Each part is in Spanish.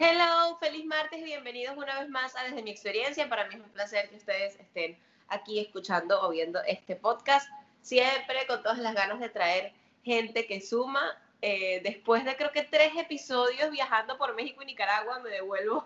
Hello, feliz martes y bienvenidos una vez más a Desde mi experiencia. Para mí es un placer que ustedes estén aquí escuchando o viendo este podcast. Siempre con todas las ganas de traer gente que suma. Eh, después de creo que tres episodios viajando por México y Nicaragua, me devuelvo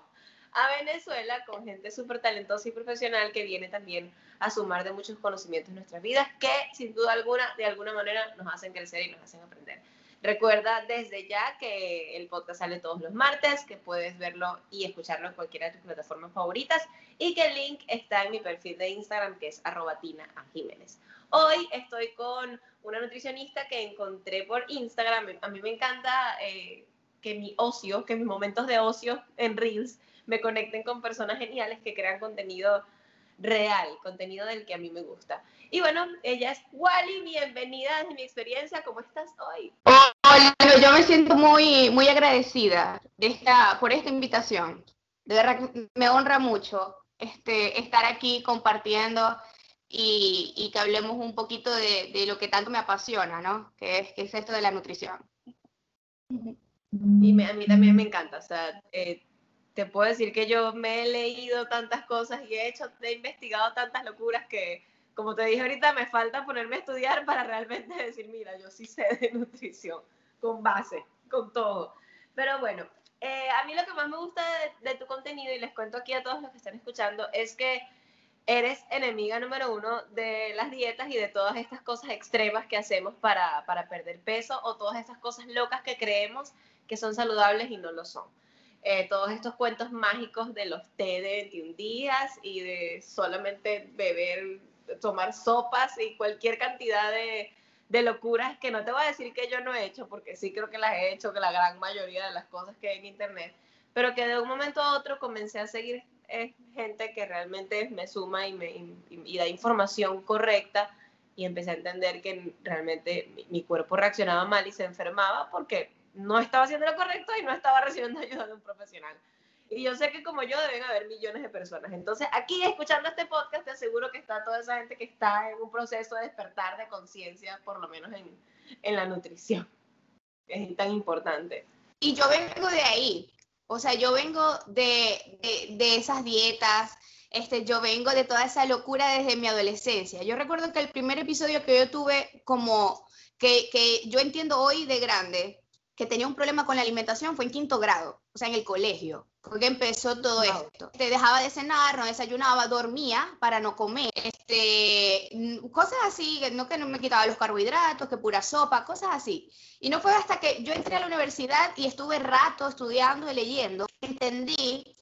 a Venezuela con gente súper talentosa y profesional que viene también a sumar de muchos conocimientos en nuestras vidas que sin duda alguna, de alguna manera, nos hacen crecer y nos hacen aprender. Recuerda desde ya que el podcast sale todos los martes, que puedes verlo y escucharlo en cualquiera de tus plataformas favoritas y que el link está en mi perfil de Instagram que es arrobatina a Jiménez. Hoy estoy con una nutricionista que encontré por Instagram. A mí me encanta eh, que mi ocio, que mis momentos de ocio en Reels me conecten con personas geniales que crean contenido real, contenido del que a mí me gusta. Y bueno, ella es Wally, bienvenida desde mi experiencia, ¿cómo estás hoy? Yo me siento muy, muy agradecida de esta, por esta invitación. De verdad que me honra mucho este, estar aquí compartiendo y, y que hablemos un poquito de, de, lo que tanto me apasiona, ¿no? Que es, que es esto de la nutrición. Y me, a mí también me encanta, o sea, eh, te puedo decir que yo me he leído tantas cosas y he hecho, he investigado tantas locuras que como te dije ahorita, me falta ponerme a estudiar para realmente decir, mira, yo sí sé de nutrición, con base, con todo. Pero bueno, eh, a mí lo que más me gusta de, tu contenido, y les cuento aquí a todos los que están escuchando, es que eres enemiga número uno de las dietas y de todas estas cosas extremas que hacemos para, para perder peso o todas estas cosas locas que creemos que son saludables y no lo son. Eh, todos estos cuentos mágicos de los té de 21 días y de solamente beber tomar sopas y cualquier cantidad de, de, locuras que no te voy a decir que yo no he hecho, porque sí creo que las he hecho, que la gran mayoría de las cosas que hay en internet, pero que de un momento a otro comencé a seguir eh, gente que realmente me suma y, me, y, da información correcta y empecé a entender que realmente mi, mi cuerpo reaccionaba mal y se enfermaba porque no estaba haciendo lo correcto y no estaba recibiendo ayuda de un profesional. Y yo sé que como yo deben haber millones de personas. Entonces, aquí escuchando este podcast, te aseguro que está toda esa gente que está en un proceso de despertar de conciencia, por lo menos en, en la nutrición, que es tan importante. Y yo vengo de ahí. O sea, yo vengo de, de, de esas dietas, este, yo vengo de toda esa locura desde mi adolescencia. Yo recuerdo que el primer episodio que yo tuve como que, que yo entiendo hoy de grande, que tenía un problema con la alimentación fue en quinto grado, o sea, en el colegio, porque empezó todo esto. Te dejaba de cenar, no desayunaba, dormía para no comer, este, cosas así, no que no me quitaba los carbohidratos, que pura sopa, cosas así. Y no fue hasta que yo entré a la universidad y estuve rato estudiando y leyendo, entendí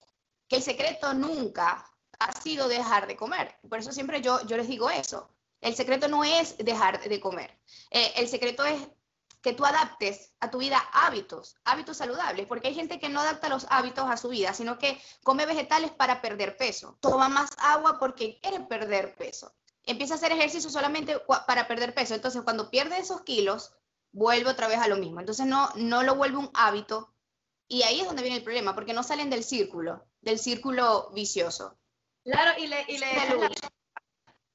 que el secreto nunca ha sido dejar de comer. Por eso siempre yo, yo les digo eso. El secreto no es dejar de comer. Eh, el secreto es que tú adaptes a tu vida hábitos, hábitos saludables, porque hay gente que no adapta los hábitos a su vida, sino que come vegetales para perder peso, toma más agua porque quiere perder peso, empieza a hacer ejercicio solamente para perder peso, entonces cuando pierde esos kilos, vuelve otra vez a lo mismo, entonces no, no lo vuelve un hábito. Y ahí es donde viene el problema, porque no salen del círculo, del círculo vicioso. Claro, y le, y le,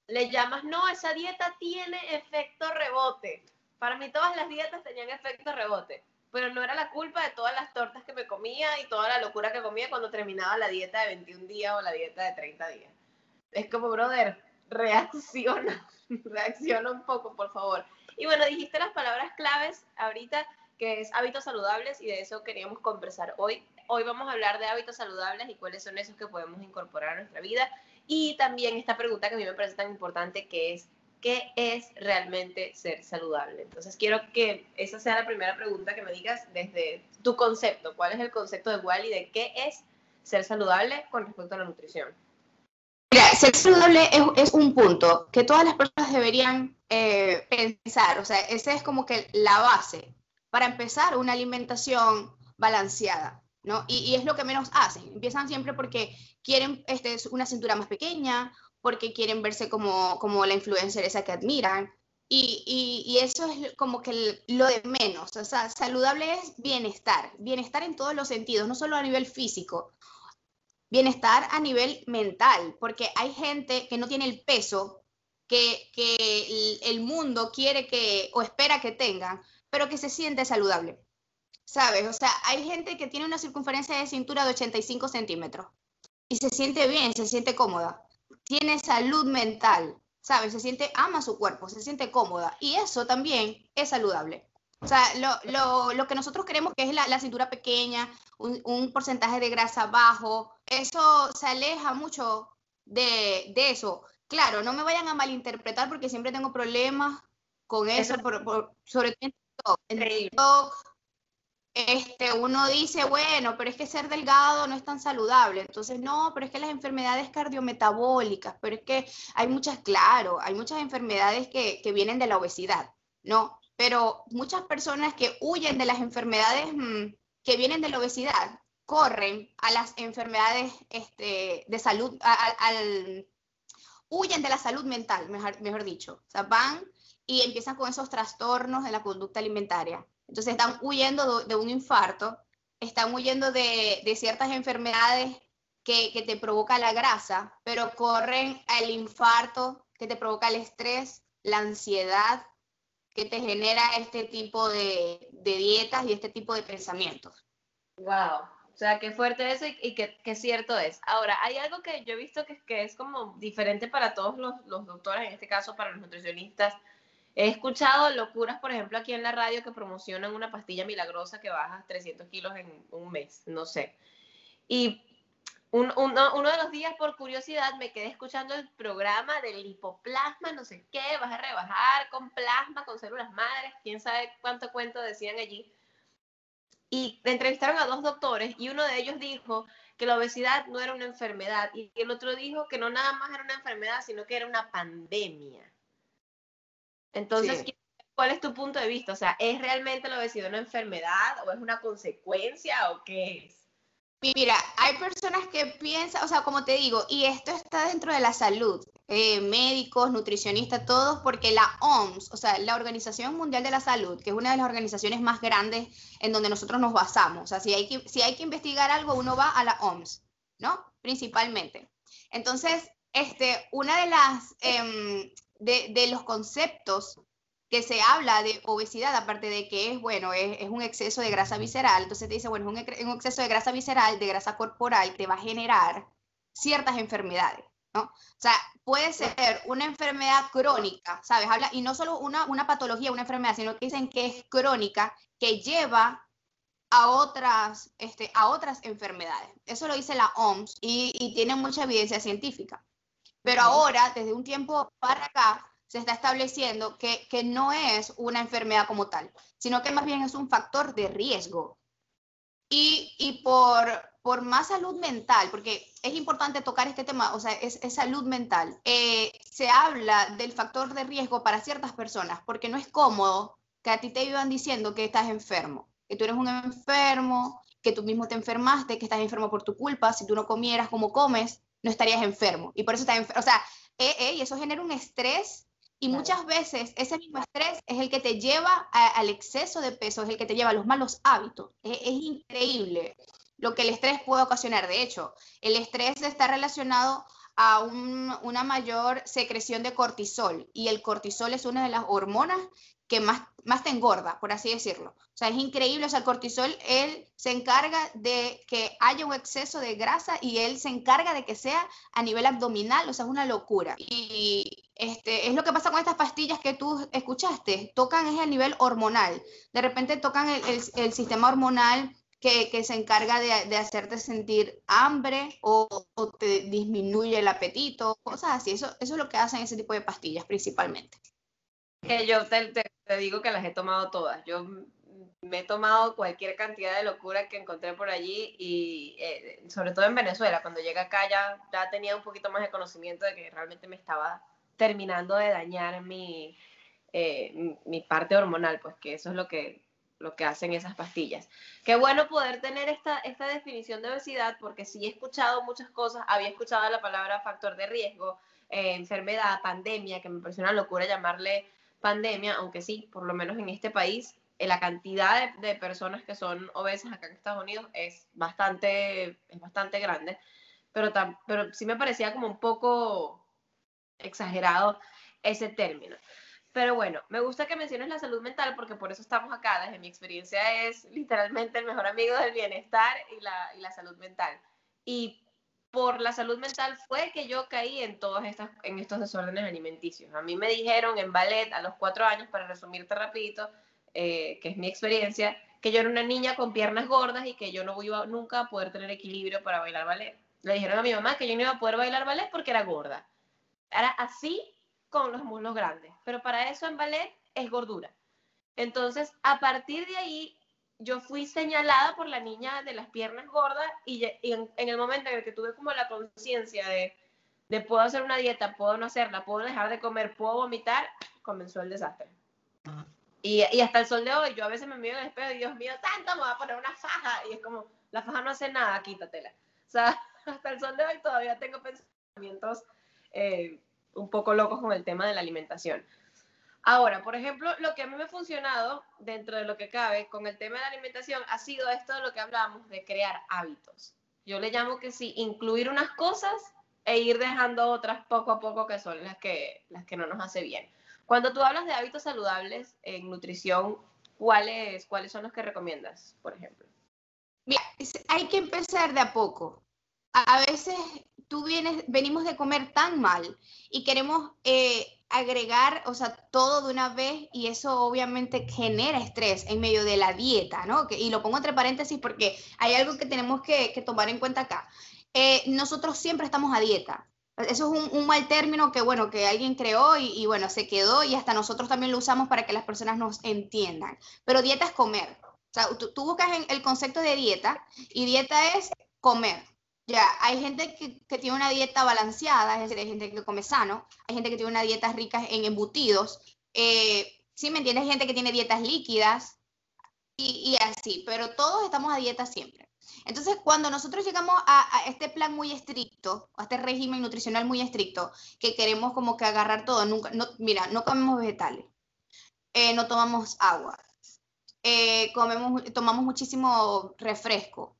le llamas, no, esa dieta tiene efecto rebote para mí todas las dietas tenían efecto rebote, pero no era la culpa de todas las tortas que me comía y toda la locura que comía cuando terminaba la dieta de 21 días o la dieta de 30 días. Es como, brother, reacciona, reacciona un poco, por favor. Y bueno, dijiste las palabras claves ahorita, que es hábitos saludables, y de eso queríamos conversar hoy. Hoy vamos a hablar de hábitos saludables y cuáles son esos que podemos incorporar a nuestra vida. Y también esta pregunta que a mí me parece tan importante, que es, ¿qué es realmente ser saludable? Entonces quiero que esa sea la primera pregunta que me digas desde tu concepto. ¿Cuál es el concepto de Wally de qué es ser saludable con respecto a la nutrición? Mira, ser saludable es, un punto que todas las personas deberían eh, pensar. O sea, esa es como que la base para empezar una alimentación balanceada. ¿no? Y, y, es lo que menos hacen. Empiezan siempre porque quieren este, una cintura más pequeña porque quieren verse como, como la influencer esa que admiran. Y, y, y, eso es como que lo de menos. O sea, saludable es bienestar, bienestar en todos los sentidos, no solo a nivel físico, bienestar a nivel mental, porque hay gente que no tiene el peso que, que el, mundo quiere que o espera que tengan, pero que se siente saludable. ¿sabes? O sea, hay gente que tiene una circunferencia de cintura de 85 centímetros y se siente bien, se siente cómoda, tiene salud mental, ¿sabes? Se siente, ama su cuerpo, se siente cómoda y eso también es saludable. O sea, lo, que nosotros queremos que es la, cintura pequeña, un, porcentaje de grasa bajo, eso se aleja mucho de, eso. Claro, no me vayan a malinterpretar porque siempre tengo problemas con eso, sobre todo en TikTok, este, uno dice, bueno, pero es que ser delgado no es tan saludable. Entonces, no, pero es que las enfermedades cardiometabólicas, pero es que hay muchas, claro, hay muchas enfermedades que, vienen de la obesidad, ¿no? Pero muchas personas que huyen de las enfermedades mm, que vienen de la obesidad corren a las enfermedades este, de salud, al, huyen de la salud mental, mejor, mejor dicho. O sea, van y empiezan con esos trastornos de la conducta alimentaria. Entonces están huyendo de, un infarto, están huyendo de, ciertas enfermedades que, te provoca la grasa, pero corren al infarto que te provoca el estrés, la ansiedad, que te genera este tipo de, dietas y este tipo de pensamientos. Wow, o sea, qué fuerte eso y, qué, cierto es. Ahora, hay algo que yo he visto que, que es como diferente para todos los, los, doctores, en este caso para los nutricionistas, He escuchado locuras, por ejemplo, aquí en la radio que promocionan una pastilla milagrosa que baja 300 kilos en un mes, no sé. Y uno, de los días, por curiosidad, me quedé escuchando el programa del lipoplasma, no sé qué, vas a rebajar con plasma, con células madres, quién sabe cuánto cuento decían allí. Y entrevistaron a dos doctores y uno de ellos dijo que la obesidad no era una enfermedad y el otro dijo que no nada más era una enfermedad, sino que era una pandemia. Entonces, ¿cuál es tu punto de vista? O sea, ¿es realmente la obesidad una enfermedad o es una consecuencia o qué es? Mira, hay personas que piensan, o sea, como te digo, y esto está dentro de la salud, eh, médicos, nutricionistas, todos, porque la OMS, o sea, la Organización Mundial de la Salud, que es una de las organizaciones más grandes en donde nosotros nos basamos, o sea, si hay que, si hay que investigar algo, uno va a la OMS, ¿no? Principalmente. Entonces, este, una de las, em, de, los conceptos que se habla de obesidad, aparte de que es, bueno, es, un exceso de grasa visceral, entonces te dice, bueno, un, un, exceso de grasa visceral, de grasa corporal, te va a generar ciertas enfermedades, ¿no? O sea, puede ser una enfermedad crónica, ¿sabes? Habla, y no solo una, una patología, una enfermedad, sino que dicen que es crónica, que lleva a otras, este, a otras enfermedades. Eso lo dice la OMS y, y tiene mucha evidencia científica. Pero ahora, desde un tiempo para acá, se está estableciendo que, no es una enfermedad como tal, sino que más bien es un factor de riesgo. Y, por, por, más salud mental, porque es importante tocar este tema, o sea, es, salud mental, eh, se habla del factor de riesgo para ciertas personas, porque no es cómodo que a ti te iban diciendo que estás enfermo, que tú eres un enfermo, que tú mismo te enfermaste, que estás enfermo por tu culpa, si tú no comieras como comes, no estarías enfermo. Y por eso estás enfermo. O sea, eh, eh, y eso genera un estrés y muchas veces ese mismo estrés es el que te lleva al exceso de peso, es el que te lleva a los malos hábitos. Es, increíble lo que el estrés puede ocasionar. De hecho, el estrés está relacionado a una mayor secreción de cortisol y el cortisol es una de las hormonas que más, más te engorda, por así decirlo. O sea, es increíble, o sea, el cortisol, él se encarga de que haya un exceso de grasa y él se encarga de que sea a nivel abdominal, o sea, es una locura. Y este, es lo que pasa con estas pastillas que tú escuchaste, tocan es a nivel hormonal. De repente tocan el, el, sistema hormonal que, que, se encarga de, de, hacerte sentir hambre o, o, te disminuye el apetito, cosas así. Eso, eso es lo que hacen ese tipo de pastillas principalmente. Que yo te, digo que las he tomado todas. Yo me he tomado cualquier cantidad de locura que encontré por allí y eh, sobre todo en Venezuela, cuando llegué acá ya, ya tenía un poquito más de conocimiento de que realmente me estaba terminando de dañar mi, eh, mi parte hormonal, pues que eso es lo que, lo que hacen esas pastillas. Qué bueno poder tener esta, esta definición de obesidad porque sí he escuchado muchas cosas, había escuchado la palabra factor de riesgo, eh, enfermedad, pandemia, que me pareció una locura llamarle pandemia, aunque sí, por lo menos en este país, eh, la cantidad de, personas que son obesas acá en Estados Unidos es bastante, es bastante grande, pero, pero sí me parecía como un poco exagerado ese término. Pero bueno, me gusta que menciones la salud mental porque por eso estamos acá. Desde mi experiencia es literalmente el mejor amigo del bienestar y la, y la salud mental. Y por la salud mental fue que yo caí en todos estos, en estos desórdenes alimenticios. A mí me dijeron en ballet a los cuatro años, para resumirte rapidito, eh, que es mi experiencia, que yo era una niña con piernas gordas y que yo no iba nunca a poder tener equilibrio para bailar ballet. Le dijeron a mi mamá que yo no iba a poder bailar ballet porque era gorda. Era así con los muslos grandes, pero para eso en ballet es gordura. Entonces, a partir de ahí, yo fui señalada por la niña de las piernas gordas y, en, el momento en el que tuve como la conciencia de, de puedo hacer una dieta, puedo no hacerla, puedo dejar de comer, puedo vomitar, comenzó el desastre. Y, y, hasta el sol de hoy, yo a veces me miro en el espejo y Dios mío, tanto me voy a poner una faja. Y es como, la faja no hace nada, quítatela. O sea, hasta el sol de hoy todavía tengo pensamientos eh, un poco locos con el tema de la alimentación. Ahora, por ejemplo, lo que a mí me ha funcionado dentro de lo que cabe con el tema de la alimentación ha sido esto de lo que hablamos de crear hábitos. Yo le llamo que sí, incluir unas cosas e ir dejando otras poco a poco que son las que, las que no nos hace bien. Cuando tú hablas de hábitos saludables en nutrición, ¿cuáles, cuáles son los que recomiendas, por ejemplo? Mira, hay que empezar de a poco. A veces tú vienes, venimos de comer tan mal y queremos eh, agregar, o sea, todo de una vez y eso obviamente genera estrés en medio de la dieta, ¿no? y lo pongo entre paréntesis porque hay algo que tenemos que, tomar en cuenta acá. Eh, nosotros siempre estamos a dieta. Eso es un, mal término que, bueno, que alguien creó y, bueno, se quedó y hasta nosotros también lo usamos para que las personas nos entiendan. Pero dieta es comer. O sea, tú, tú buscas el concepto de dieta y dieta es comer. Ya, hay gente que, tiene una dieta balanceada, es decir, hay gente que come sano, hay gente que tiene una dieta rica en embutidos, eh, sí, ¿me entiendes? Hay gente que tiene dietas líquidas y, así, pero todos estamos a dieta siempre. Entonces, cuando nosotros llegamos a, este plan muy estricto, a este régimen nutricional muy estricto, que queremos como que agarrar todo, nunca, no, mira, no comemos vegetales, eh, no tomamos agua, eh, comemos, tomamos muchísimo refresco,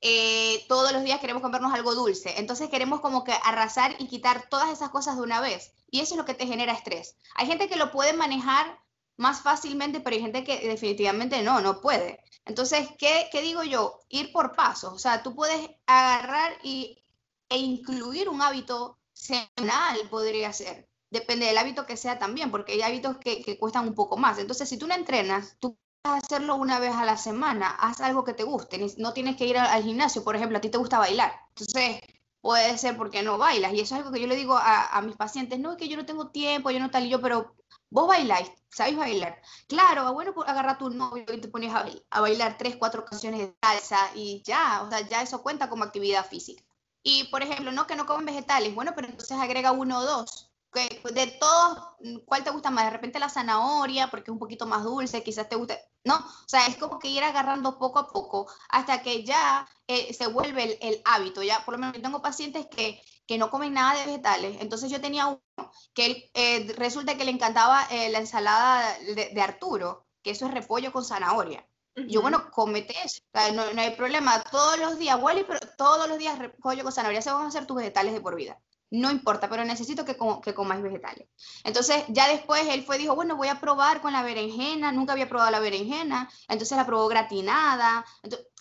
eh, todos los días queremos comernos algo dulce. Entonces queremos como que arrasar y quitar todas esas cosas de una vez. Y eso es lo que te genera estrés. Hay gente que lo puede manejar más fácilmente, pero hay gente que definitivamente no, no puede. Entonces, ¿qué, qué digo yo? Ir por pasos. O sea, tú puedes agarrar y, e incluir un hábito semanal, podría ser. Depende del hábito que sea también, porque hay hábitos que, que cuestan un poco más. Entonces, si tú no entrenas, tú hacerlo una vez a la semana, haz algo que te guste, no tienes que ir al, gimnasio, por ejemplo, a ti te gusta bailar, entonces puede ser porque no bailas, y eso es algo que yo le digo a, mis pacientes, no, es que yo no tengo tiempo, yo no tal, y yo, pero vos bailáis, sabéis bailar, claro, bueno, pues agarra tu novio y te pones a, bailar tres, cuatro canciones de salsa, y ya, o sea, ya eso cuenta como actividad física. Y, por ejemplo, no que no comen vegetales, bueno, pero entonces agrega uno o dos, de todos, ¿cuál te gusta más? De repente la zanahoria, porque es un poquito más dulce, quizás te guste, ¿no? O sea, es como que ir agarrando poco a poco hasta que ya eh, se vuelve el, hábito. Ya, por lo menos, yo tengo pacientes que, que no comen nada de vegetales. Entonces, yo tenía uno que eh, resulta que le encantaba eh, la ensalada de, Arturo, que eso es repollo con zanahoria. Yo, bueno, comete eso, no, no, hay problema. Todos los días, Wally, pero todos los días repollo con zanahoria, se van a hacer tus vegetales de por vida no importa, pero necesito que, que comáis vegetales. Entonces, ya después él fue, dijo, bueno, voy a probar con la berenjena, nunca había probado la berenjena, entonces la probó gratinada,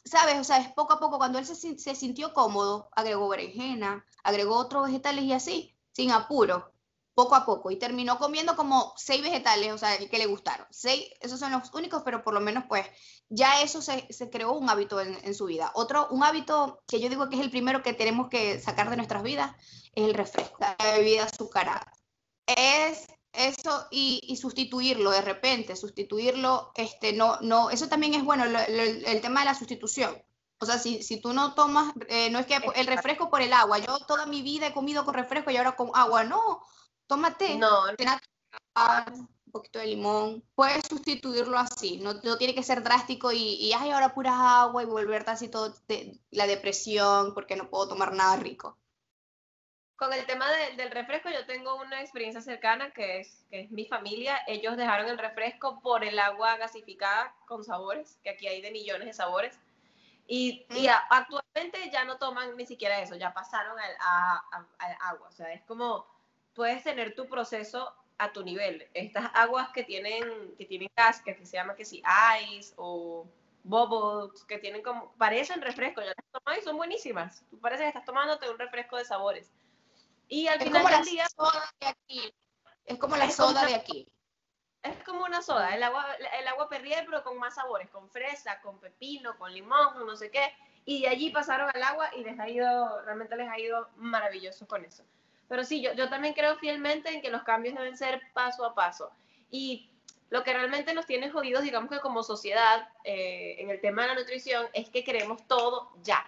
¿sabes? O sea, es poco a poco, cuando él se, se sintió cómodo, agregó berenjena, agregó otros vegetales y así, sin apuro, poco a poco, y terminó comiendo como seis vegetales, o sea, que le gustaron. Seis, esos son los únicos, pero por lo menos pues ya eso se, se creó un hábito en, en, su vida. Otro, un hábito que yo digo que es el primero que tenemos que sacar de nuestras vidas, es el refresco, la bebida azucarada. Es eso y, y, sustituirlo de repente, sustituirlo, este, no, no, eso también es bueno, el tema de la sustitución. O sea, si, si tú no tomas, eh, no es que el refresco por el agua, yo toda mi vida he comido con refresco y ahora con agua, no, tómate. No, un poquito de limón, puedes sustituirlo así, no, no tiene que ser drástico y, y ay, ahora pura agua y volverte así todo de, la depresión porque no puedo tomar nada rico con el tema del refresco, yo tengo una experiencia cercana que es, que es mi familia. Ellos dejaron el refresco por el agua gasificada con sabores, que aquí hay de millones de sabores. Y, y actualmente ya no toman ni siquiera eso, ya pasaron al, a, agua. O sea, es como puedes tener tu proceso a tu nivel. Estas aguas que tienen, que tienen gas, que se llama que si ice o bubbles, que tienen como, parecen refrescos, ya las tomas y son buenísimas. Tú parece que estás tomándote un refresco de sabores. Y al final del día... Soda de aquí. Es como la soda de aquí. Es como una soda, el agua, el agua perrier, pero con más sabores, con fresa, con pepino, con limón, con no sé qué. Y de allí pasaron al agua y les ha ido, realmente les ha ido maravilloso con eso. Pero sí, yo, yo también creo fielmente en que los cambios deben ser paso a paso. Y lo que realmente nos tiene jodidos, digamos que como sociedad, eh, en el tema de la nutrición, es que queremos todo ya.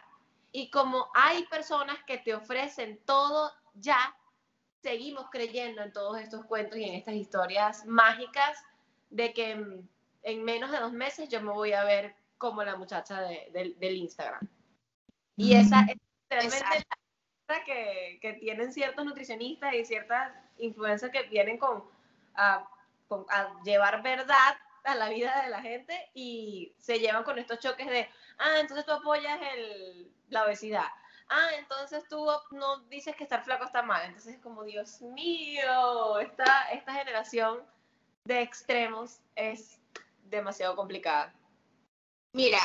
Y como hay personas que te ofrecen todo ya, seguimos creyendo en todos estos cuentos y en estas historias mágicas de que en, menos de dos meses yo me voy a ver como la muchacha del Instagram. Y esa es realmente que, tienen ciertos nutricionistas y ciertas influencias que vienen con, a, llevar verdad a la vida de la gente y se llevan con estos choques de, ah, entonces tú apoyas el, la obesidad. Ah, entonces tú no dices que estar flaco está mal. Entonces es como, Dios mío, esta, esta generación de extremos es demasiado complicada. Mira,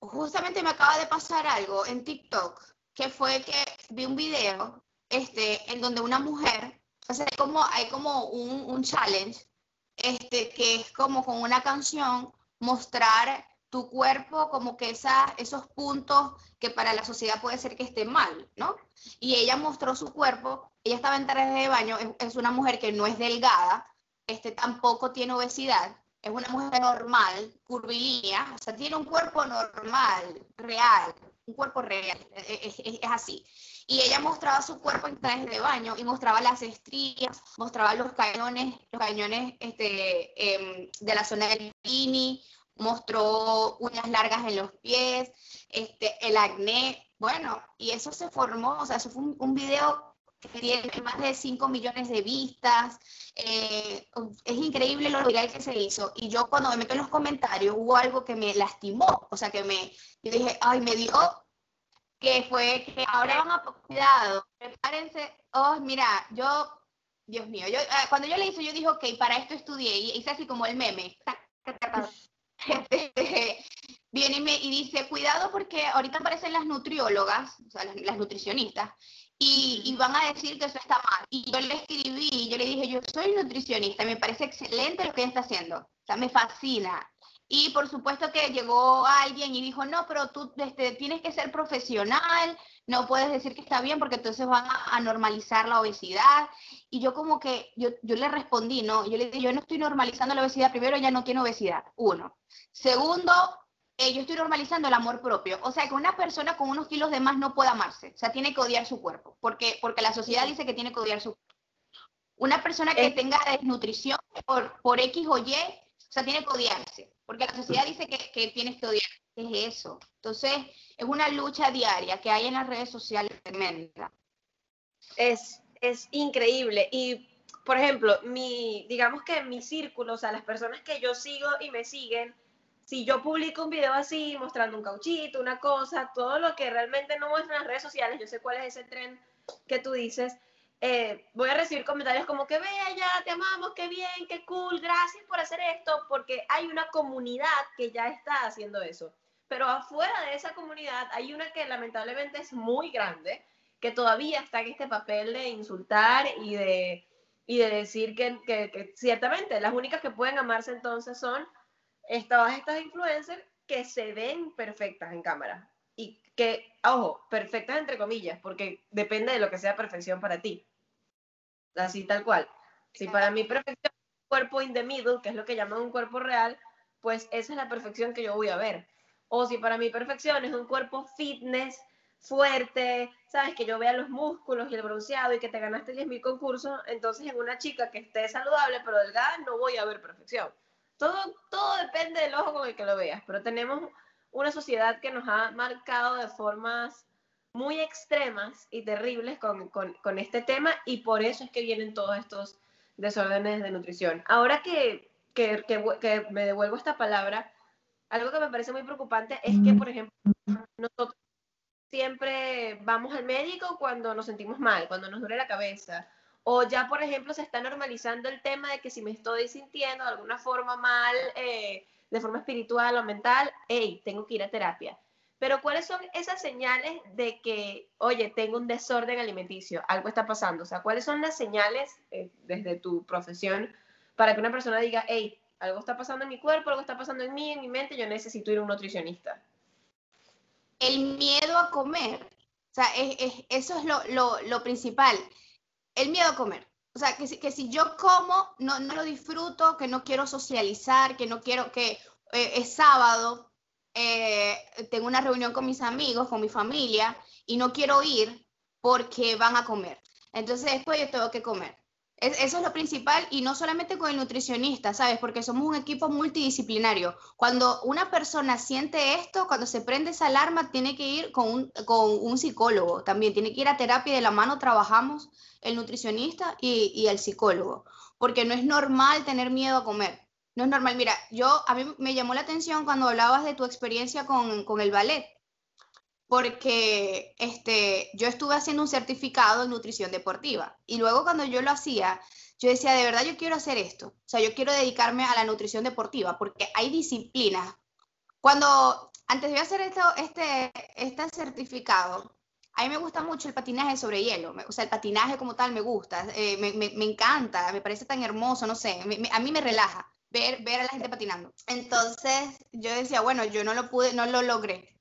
justamente me acaba de pasar algo en TikTok que fue que vi un video este, en donde una mujer, o sea, hay como, hay como un, un challenge, este, que es como con una canción mostrar tu cuerpo como que esa, esos puntos que para la sociedad puede ser que esté mal, ¿no? Y ella mostró su cuerpo, ella estaba en traje de baño, es, es, una mujer que no es delgada, este, tampoco tiene obesidad, es una mujer normal, curvilínea, o sea, tiene un cuerpo normal, real, un cuerpo real, es, así. Y ella mostraba su cuerpo en traje de baño y mostraba las estrías, mostraba los cañones, los cañones este, em, de la zona del bikini, mostró uñas largas en los pies, este, el acné, bueno, y eso se formó, o sea, eso fue un, video que tiene más de 5 millones de vistas, eh, es increíble lo viral que se hizo, y yo cuando me meto en los comentarios hubo algo que me lastimó, o sea, que me, yo dije, ay, me dio que fue que ahora van a cuidado, prepárense, oh, mira, yo, Dios mío, yo, ah, cuando yo le hice, yo dije, ok, para esto estudié, y hice así como el meme, viene y, me, y dice, cuidado porque ahorita aparecen las nutriólogas, o sea, las, nutricionistas, y, y, van a decir que eso está mal. Y yo le escribí, yo le dije, yo soy nutricionista, me parece excelente lo que ella está haciendo, o sea, me fascina. Y por supuesto que llegó alguien y dijo, no, pero tú este, tienes que ser profesional, no puedes decir que está bien porque entonces van a, normalizar la obesidad. Y yo como que, yo, yo le respondí, no, yo le dije, yo no estoy normalizando la obesidad, primero ella no tiene obesidad, uno. Segundo, eh, yo estoy normalizando el amor propio. O sea, que una persona con unos kilos de más no puede amarse, o sea, tiene que odiar su cuerpo, porque, porque la sociedad dice que tiene que odiar su cuerpo. Una persona que tenga desnutrición por, por X o Y, o sea, tiene que odiarse, porque la sociedad dice que, que tienes que odiar. ¿Qué es eso? Entonces, es una lucha diaria que hay en las redes sociales tremenda. Es, es increíble. Y, por ejemplo, mi, digamos que mi círculo, o sea, las personas que yo sigo y me siguen, si yo publico un video así, mostrando un cauchito, una cosa, todo lo que realmente no muestran las redes sociales, yo sé cuál es ese tren que tú dices, eh, voy a recibir comentarios como que bella, te amamos, qué bien, qué cool, gracias por hacer esto, porque hay una comunidad que ya está haciendo eso. Pero afuera de esa comunidad hay una que lamentablemente es muy grande, que todavía está en este papel de insultar y de, y de decir que, que, que ciertamente las únicas que pueden amarse entonces son estas, estas influencers que se ven perfectas en cámara. Y que, ojo, perfectas entre comillas, porque depende de lo que sea perfección para ti así tal cual. Si para mí perfección es un cuerpo in the middle, que es lo que llaman un cuerpo real, pues esa es la perfección que yo voy a ver. O si para mí perfección es un cuerpo fitness, fuerte, sabes, que yo vea los músculos y el bronceado y que te ganaste 10.000 concursos, entonces en una chica que esté saludable pero delgada no voy a ver perfección. Todo, todo depende del ojo con el que lo veas, pero tenemos una sociedad que nos ha marcado de formas muy extremas y terribles con, con, este tema y por eso es que vienen todos estos desórdenes de nutrición. Ahora que, que, que, me devuelvo esta palabra, algo que me parece muy preocupante es que, por ejemplo, nosotros siempre vamos al médico cuando nos sentimos mal, cuando nos duele la cabeza, O ya, por ejemplo, se está normalizando el tema de que si me estoy sintiendo de alguna forma mal, eh, de forma espiritual o mental, hey, tengo que ir a terapia. Pero ¿cuáles son esas señales de que, oye, tengo un desorden alimenticio, algo está pasando? O sea, ¿cuáles son las señales eh, desde tu profesión para que una persona diga, hey, algo está pasando en mi cuerpo, algo está pasando en mí, en mi mente, yo necesito ir a un nutricionista? El miedo a comer. O sea, eso es lo, principal. El miedo a comer. O sea, que si, que si yo como, no, no lo disfruto, que no quiero socializar, que no quiero, que eh, es sábado, eh, tengo una reunión con mis amigos, con mi familia, y no quiero ir porque van a comer. Entonces después yo tengo que comer eso es lo principal y no solamente con el nutricionista, ¿sabes? Porque somos un equipo multidisciplinario. Cuando una persona siente esto, cuando se prende esa alarma, tiene que ir con un, con un psicólogo también, tiene que ir a terapia de la mano, trabajamos el nutricionista y, y el psicólogo, porque no es normal tener miedo a comer. No es normal. Mira, yo a mí me llamó la atención cuando hablabas de tu experiencia con, con el ballet porque este, yo estuve haciendo un certificado en nutrición deportiva y luego cuando yo lo hacía, yo decía, de verdad yo quiero hacer esto, o sea, yo quiero dedicarme a la nutrición deportiva porque hay disciplinas. Cuando, antes de hacer esto, este, este certificado, a mí me gusta mucho el patinaje sobre hielo, o sea, el patinaje como tal me gusta, eh, me, me, encanta, me parece tan hermoso, no sé, a mí me relaja ver, ver a la gente patinando. Entonces yo decía, bueno, yo no lo pude, no lo logré,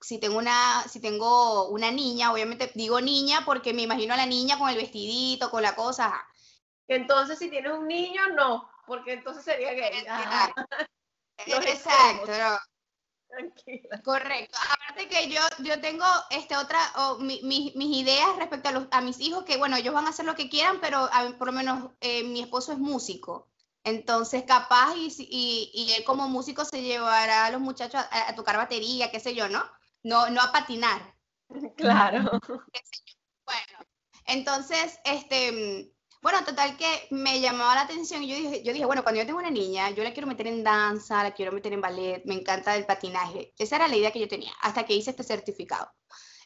si tengo una, si tengo una niña, obviamente digo niña porque me imagino a la niña con el vestidito, con la cosa. Entonces, si tienes un niño, no, porque entonces sería gay. Exacto. Tranquila. Correcto. Aparte que yo, yo tengo este otra, mis ideas respecto a, los, a mis hijos, que bueno, ellos van a hacer lo que quieran, pero por lo menos eh, mi esposo es músico. Entonces, capaz y, y, y, él como músico se llevará a los muchachos a tocar batería, qué sé yo, ¿no? No, no a patinar. Claro. Bueno, entonces, este, bueno, total que me llamaba la atención y yo dije, yo dije, bueno, cuando yo tengo una niña, yo la quiero meter en danza, la quiero meter en ballet, me encanta el patinaje. Esa era la idea que yo tenía, hasta que hice este certificado.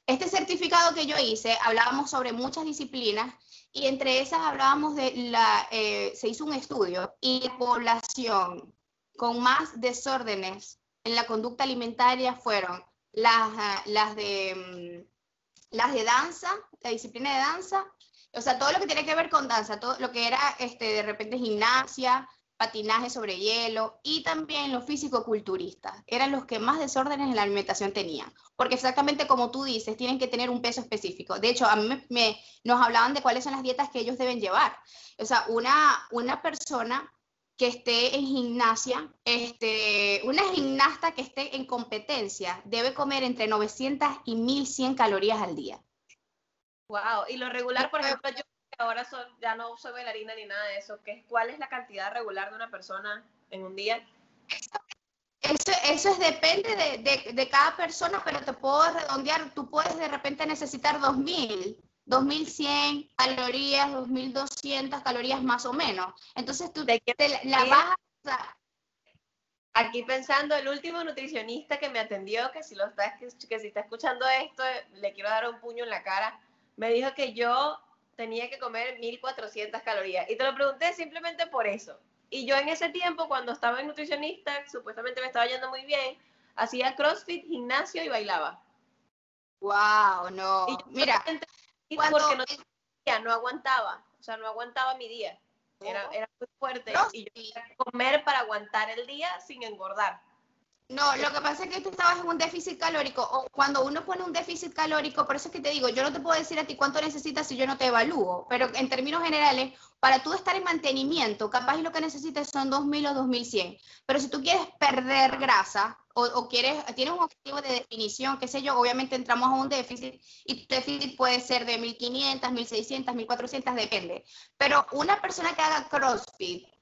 Este certificado que yo hice, hablábamos sobre muchas disciplinas y entre esas hablábamos de la, eh, se hizo un estudio y la población con más desórdenes en la conducta alimentaria fueron las, las, de, mm, las de danza, la disciplina de danza, o sea, todo lo que tiene que ver con danza, todo lo que era este, de repente gimnasia, patinaje sobre hielo y también los físico-culturistas. Eran los que más desórdenes en la alimentación tenían. Porque exactamente como tú dices, tienen que tener un peso específico. De hecho, a mí nos hablaban de cuáles son las dietas que ellos deben llevar. O sea, una, una persona que esté en gimnasia, este, una gimnasta que esté en competencia debe comer entre 900 y 1100 calorías al día. Wow, y lo regular, por ejemplo, yo ahora ya no soy bailarina ni nada de eso, ¿qué, ¿cuál es la cantidad regular de una persona en un día? Eso, eso es, depende de, de, de, cada persona, pero te puedo redondear, tú puedes de repente necesitar 2000 2100 calorías, 2200 calorías más o menos. Entonces tú te, la bajas. Aquí pensando, el último nutricionista que me atendió, que si, lo está, que, si está escuchando esto, le quiero dar un puño en la cara, me dijo que yo tenía que comer 1400 calorías. Y te lo pregunté simplemente por eso. Y yo en ese tiempo, cuando estaba en nutricionista, supuestamente me estaba yendo muy bien, hacía CrossFit, gimnasio y bailaba. Wow, no. Mira, porque no, no aguantaba, o sea, no aguantaba mi día. Era, era muy fuerte y yo quería comer para aguantar el día sin engordar. No, lo que pasa es que tú estabas en un déficit calórico, o cuando uno pone un déficit calórico, por eso es que te digo, yo no te puedo decir a ti cuánto necesitas si yo no te evalúo, pero en términos generales, para tú estar en mantenimiento, capaz lo que necesitas son 2.000 o 2.100, pero si tú quieres perder grasa, o, quieres, tienes un objetivo de definición, qué sé yo, obviamente entramos a un déficit, y tu déficit puede ser de 1.500, 1.600, 1.400, depende, pero una persona que haga CrossFit,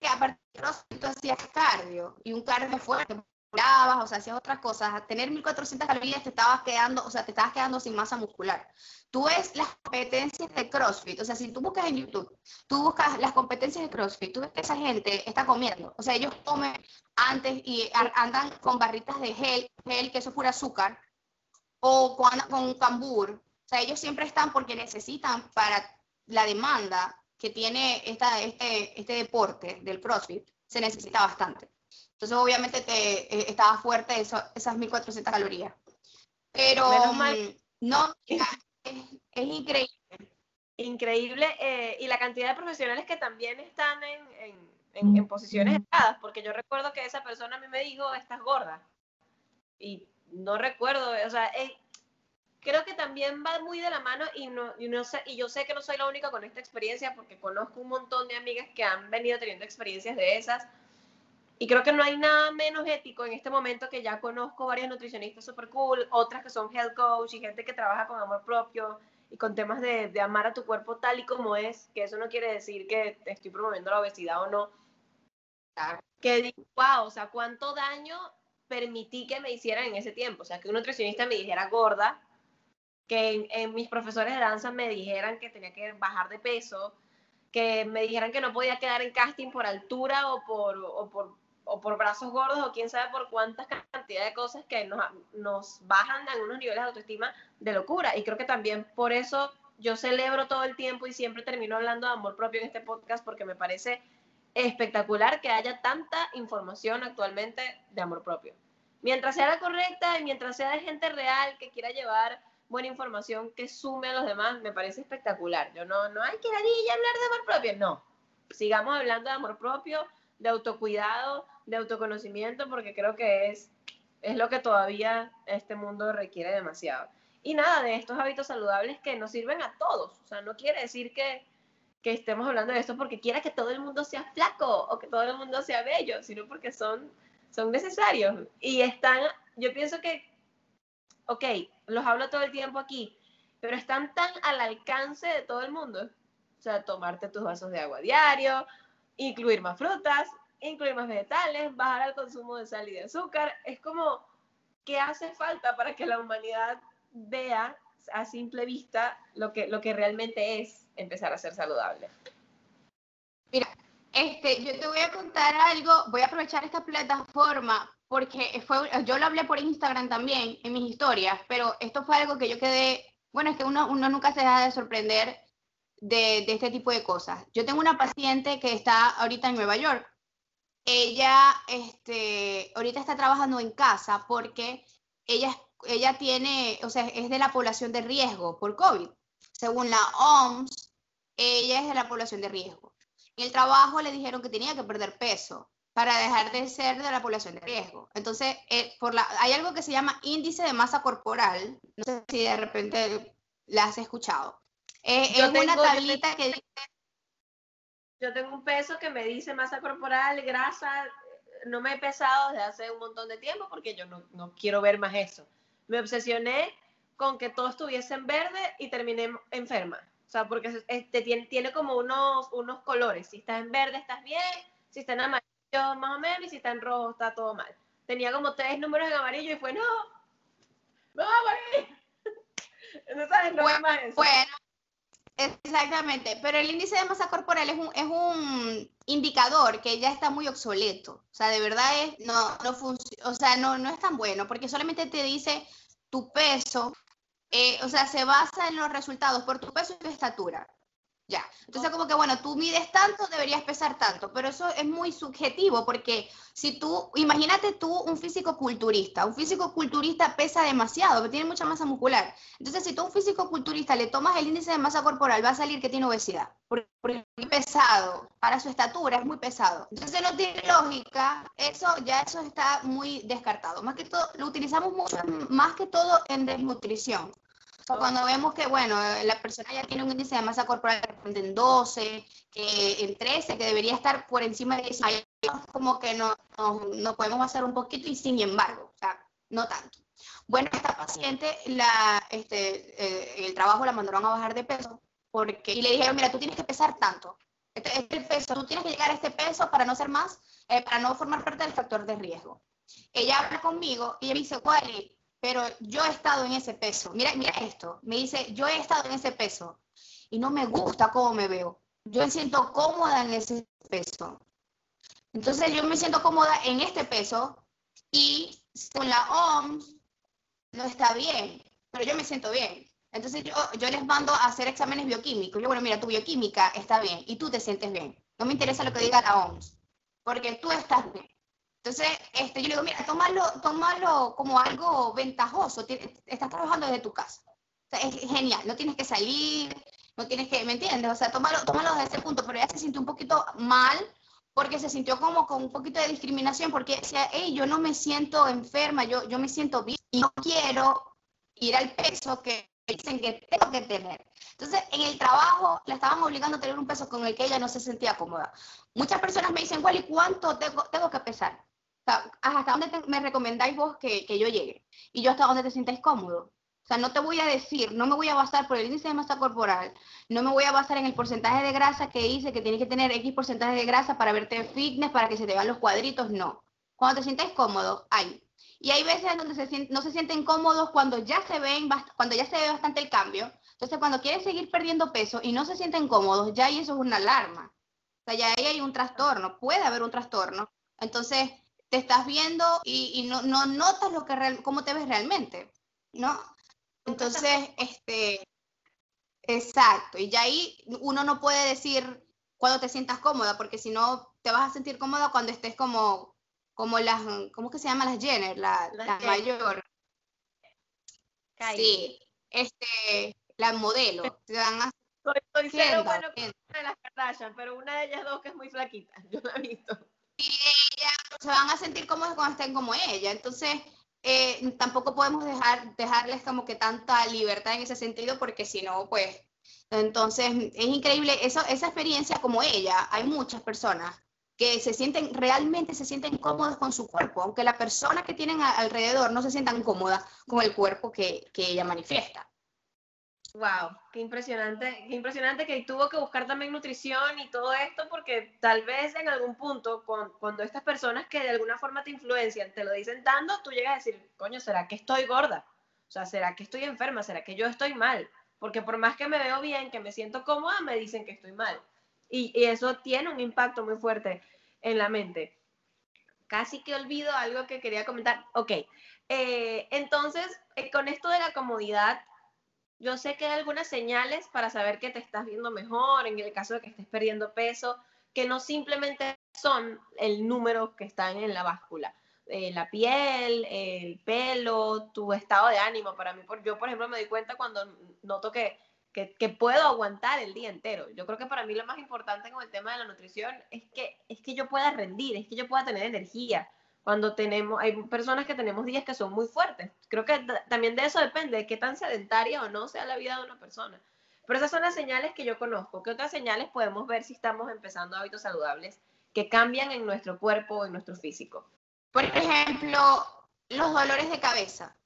que aparte de tú hacías cardio y un cardio fuerte, o sea, hacías otras cosas, a tener 1400 calorías te estabas quedando, o sea, te estabas quedando sin masa muscular. Tú ves las competencias de CrossFit, o sea, si tú buscas en YouTube, tú buscas las competencias de CrossFit, tú ves que esa gente está comiendo, o sea, ellos comen antes y andan con barritas de gel, gel que eso es pura azúcar, o con, con cambur, o sea, ellos siempre están porque necesitan para la demanda que tiene esta, este, este deporte del CrossFit se necesita bastante. Entonces, obviamente, te, eh, estaba fuerte eso, esas 1400 calorías. Pero mm, no, es, increíble. Increíble. Eh, y la cantidad de profesionales que también están en, en, en, posiciones elevadas, porque yo recuerdo que esa persona a mí me dijo, estás gorda. Y no recuerdo, o sea, creo que también va muy de la mano y, no, y, no sé, y yo sé que no soy la única con esta experiencia porque conozco un montón de amigas que han venido teniendo experiencias de esas. Y creo que no hay nada menos ético en este momento que ya conozco varias nutricionistas super cool, otras que son health coach y gente que trabaja con amor propio y con temas de, de amar a tu cuerpo tal y como es, que eso no quiere decir que te estoy promoviendo la obesidad o no. Que digo, wow, o sea, cuánto daño permití que me hicieran en ese tiempo. O sea, que un nutricionista me dijera gorda, que en, mis profesores de danza me dijeran que tenía que bajar de peso, que me dijeran que no podía quedar en casting por altura o por, o por, o por brazos gordos o quién sabe por cuántas cantidad de cosas que nos, nos bajan a algunos niveles de autoestima de locura. Y creo que también por eso yo celebro todo el tiempo y siempre termino hablando de amor propio en este podcast porque me parece espectacular que haya tanta información actualmente de amor propio. Mientras sea la correcta y mientras sea de gente real que quiera llevar buena información que sume a los demás, me parece espectacular. Yo no, no hay que hablar de amor propio, no. Sigamos hablando de amor propio, de autocuidado, de autoconocimiento, porque creo que es, es lo que todavía este mundo requiere demasiado. Y nada, de estos hábitos saludables que nos sirven a todos. O sea, no quiere decir que que estemos hablando de esto porque quiera que todo el mundo sea flaco o que todo el mundo sea bello, sino porque son, son necesarios. Y están, yo pienso que, ok, los hablo todo el tiempo aquí, pero están tan al alcance de todo el mundo. O sea, tomarte tus vasos de agua diario, incluir más frutas, incluir más vegetales, bajar el consumo de sal y de azúcar. Es como, ¿qué hace falta para que la humanidad vea a simple vista lo que, lo que realmente es empezar a ser saludable. Mira, este, yo te voy a contar algo, voy a aprovechar esta plataforma porque fue, yo lo hablé por Instagram también en mis historias, pero esto fue algo que yo quedé, bueno, es que uno, uno nunca se deja de sorprender de, de, este tipo de cosas. Yo tengo una paciente que está ahorita en Nueva York. Ella, este, ahorita está trabajando en casa porque ella, ella tiene, o sea, es de la población de riesgo por COVID. Según la OMS, ella es de la población de riesgo. En el trabajo le dijeron que tenía que perder peso para dejar de ser de la población de riesgo. Entonces, eh, por la, hay algo que se llama índice de masa corporal, no sé si de repente la has escuchado. Eh, es una tablita que dice... Yo tengo un peso que me dice masa corporal, grasa, no me he pesado desde hace un montón de tiempo porque yo no, no quiero ver más eso. Me obsesioné con que todo estuviese en verde y terminé enferma. O sea, porque este, tiene, tiene como unos, unos colores. Si está en verde, estás bien. Si está en amarillo, más o menos. Y si está en rojo, está todo mal. Tenía como tres números en amarillo y fue, no, no, no sabes, no bueno, más eso. Bueno, exactamente. Pero el índice de masa corporal es un, es un indicador que ya está muy obsoleto. O sea, de verdad es, no, no o sea, no, no es tan bueno porque solamente te dice tu peso eh, o sea, se basa en los resultados por tu peso y tu estatura. Ya. Entonces, como que, bueno, tú mides tanto, deberías pesar tanto, pero eso es muy subjetivo porque si tú, imagínate tú un físico culturista, un físico culturista pesa demasiado, tiene mucha masa muscular. Entonces, si tú a un físico culturista le tomas el índice de masa corporal, va a salir que tiene obesidad, porque es muy pesado, para su estatura es muy pesado. Entonces, no tiene lógica, eso ya eso está muy descartado. Más que todo, lo utilizamos mucho, más que todo en desnutrición cuando vemos que, bueno, la persona ya tiene un índice de masa corporal en 12, que en 13, que debería estar por encima de 10, como que no, no, podemos hacer un poquito y sin embargo, o sea, no tanto. Bueno, esta paciente, la, este, eh, el trabajo la mandaron a bajar de peso porque, y le dijeron, mira, tú tienes que pesar tanto. Este, este peso, tú tienes que llegar a este peso para no ser más, eh, para no formar parte del factor de riesgo. Ella habla conmigo y me dice, Wally, pero yo he estado en ese peso. Mira, mira esto. Me dice, yo he estado en ese peso y no me gusta cómo me veo. Yo me siento cómoda en ese peso. Entonces yo me siento cómoda en este peso y con la OMS no está bien, pero yo me siento bien. Entonces yo, yo les mando a hacer exámenes bioquímicos. Yo, bueno, mira, tu bioquímica está bien y tú te sientes bien. No me interesa lo que diga la OMS, porque tú estás bien. Entonces, este, yo le digo, mira, tómalo, tómalo como algo ventajoso. Estás trabajando desde tu casa. O sea, es genial. No tienes que salir, no tienes que, ¿me entiendes? O sea, tómalo, tómalo desde ese punto. Pero ella se sintió un poquito mal porque se sintió como con un poquito de discriminación, porque decía, hey, yo no me siento enferma, yo, yo me siento bien y no quiero ir al peso que dicen que tengo que tener. Entonces, en el trabajo la estaban obligando a tener un peso con el que ella no se sentía cómoda. Muchas personas me dicen, ¿y ¿cuánto tengo, tengo que pesar? ¿Hasta dónde me recomendáis vos que, que, yo llegue? Y yo hasta dónde te sientáis cómodo. O sea, no te voy a decir, no me voy a basar por el índice de masa corporal, no me voy a basar en el porcentaje de grasa que dice que tienes que tener X porcentaje de grasa para verte fitness, para que se te vean los cuadritos, no. Cuando te sientas cómodo, hay. Y hay veces donde se, no se sienten cómodos cuando ya se ven, cuando ya se ve bastante el cambio. Entonces, cuando quieren seguir perdiendo peso y no se sienten cómodos, ya ahí eso es una alarma. O sea, ya ahí hay un trastorno, puede haber un trastorno. Entonces, te estás viendo y, no, no, notas lo que cómo te ves realmente, ¿no? Entonces, este, exacto, y ya ahí uno no puede decir cuando te sientas cómoda, porque si no te vas a sentir cómoda cuando estés como, como las, ¿cómo que se llama las Jenner? La, la mayor. Sí, este, la modelo. Te van a soy, cero bueno con las Kardashian, pero una de ellas dos que es muy flaquita, yo la he visto ella se van a sentir cómodos cuando estén como ella. Entonces, eh, tampoco podemos dejar, dejarles como que tanta libertad en ese sentido, porque si no, pues, entonces es increíble eso, esa experiencia como ella. Hay muchas personas que se sienten, realmente se sienten cómodos con su cuerpo, aunque la persona que tienen alrededor no se sientan cómoda con el cuerpo que ella manifiesta. Wow, qué impresionante, qué impresionante que tuvo que buscar también nutrición y todo esto, porque tal vez en algún punto, cuando estas personas que de alguna forma te influencian te lo dicen dando, tú llegas a decir, coño, ¿será que estoy gorda? O sea, ¿será que estoy enferma? ¿Será que yo estoy mal? Porque por más que me veo bien, que me siento cómoda, me dicen que estoy mal. Y, y eso tiene un impacto muy fuerte en la mente. Casi que olvido algo que quería comentar. Ok, eh, entonces, eh, con esto de la comodidad, yo sé que hay algunas señales para saber que te estás viendo mejor, en el caso de que estés perdiendo peso, que no simplemente son el número que están en la báscula. Eh, la piel, el pelo, tu estado de ánimo. Para mí, yo por ejemplo me doy cuenta cuando noto que, que, que, puedo aguantar el día entero. Yo creo que para mí lo más importante con el tema de la nutrición es que, es que yo pueda rendir, es que yo pueda tener energía, cuando tenemos, hay personas que tenemos días que son muy fuertes. Creo que también de eso depende, de qué tan sedentaria o no sea la vida de una persona. Pero esas son las señales que yo conozco. ¿Qué otras señales podemos ver si estamos empezando hábitos saludables que cambian en nuestro cuerpo o en nuestro físico? Por ejemplo, los dolores de cabeza.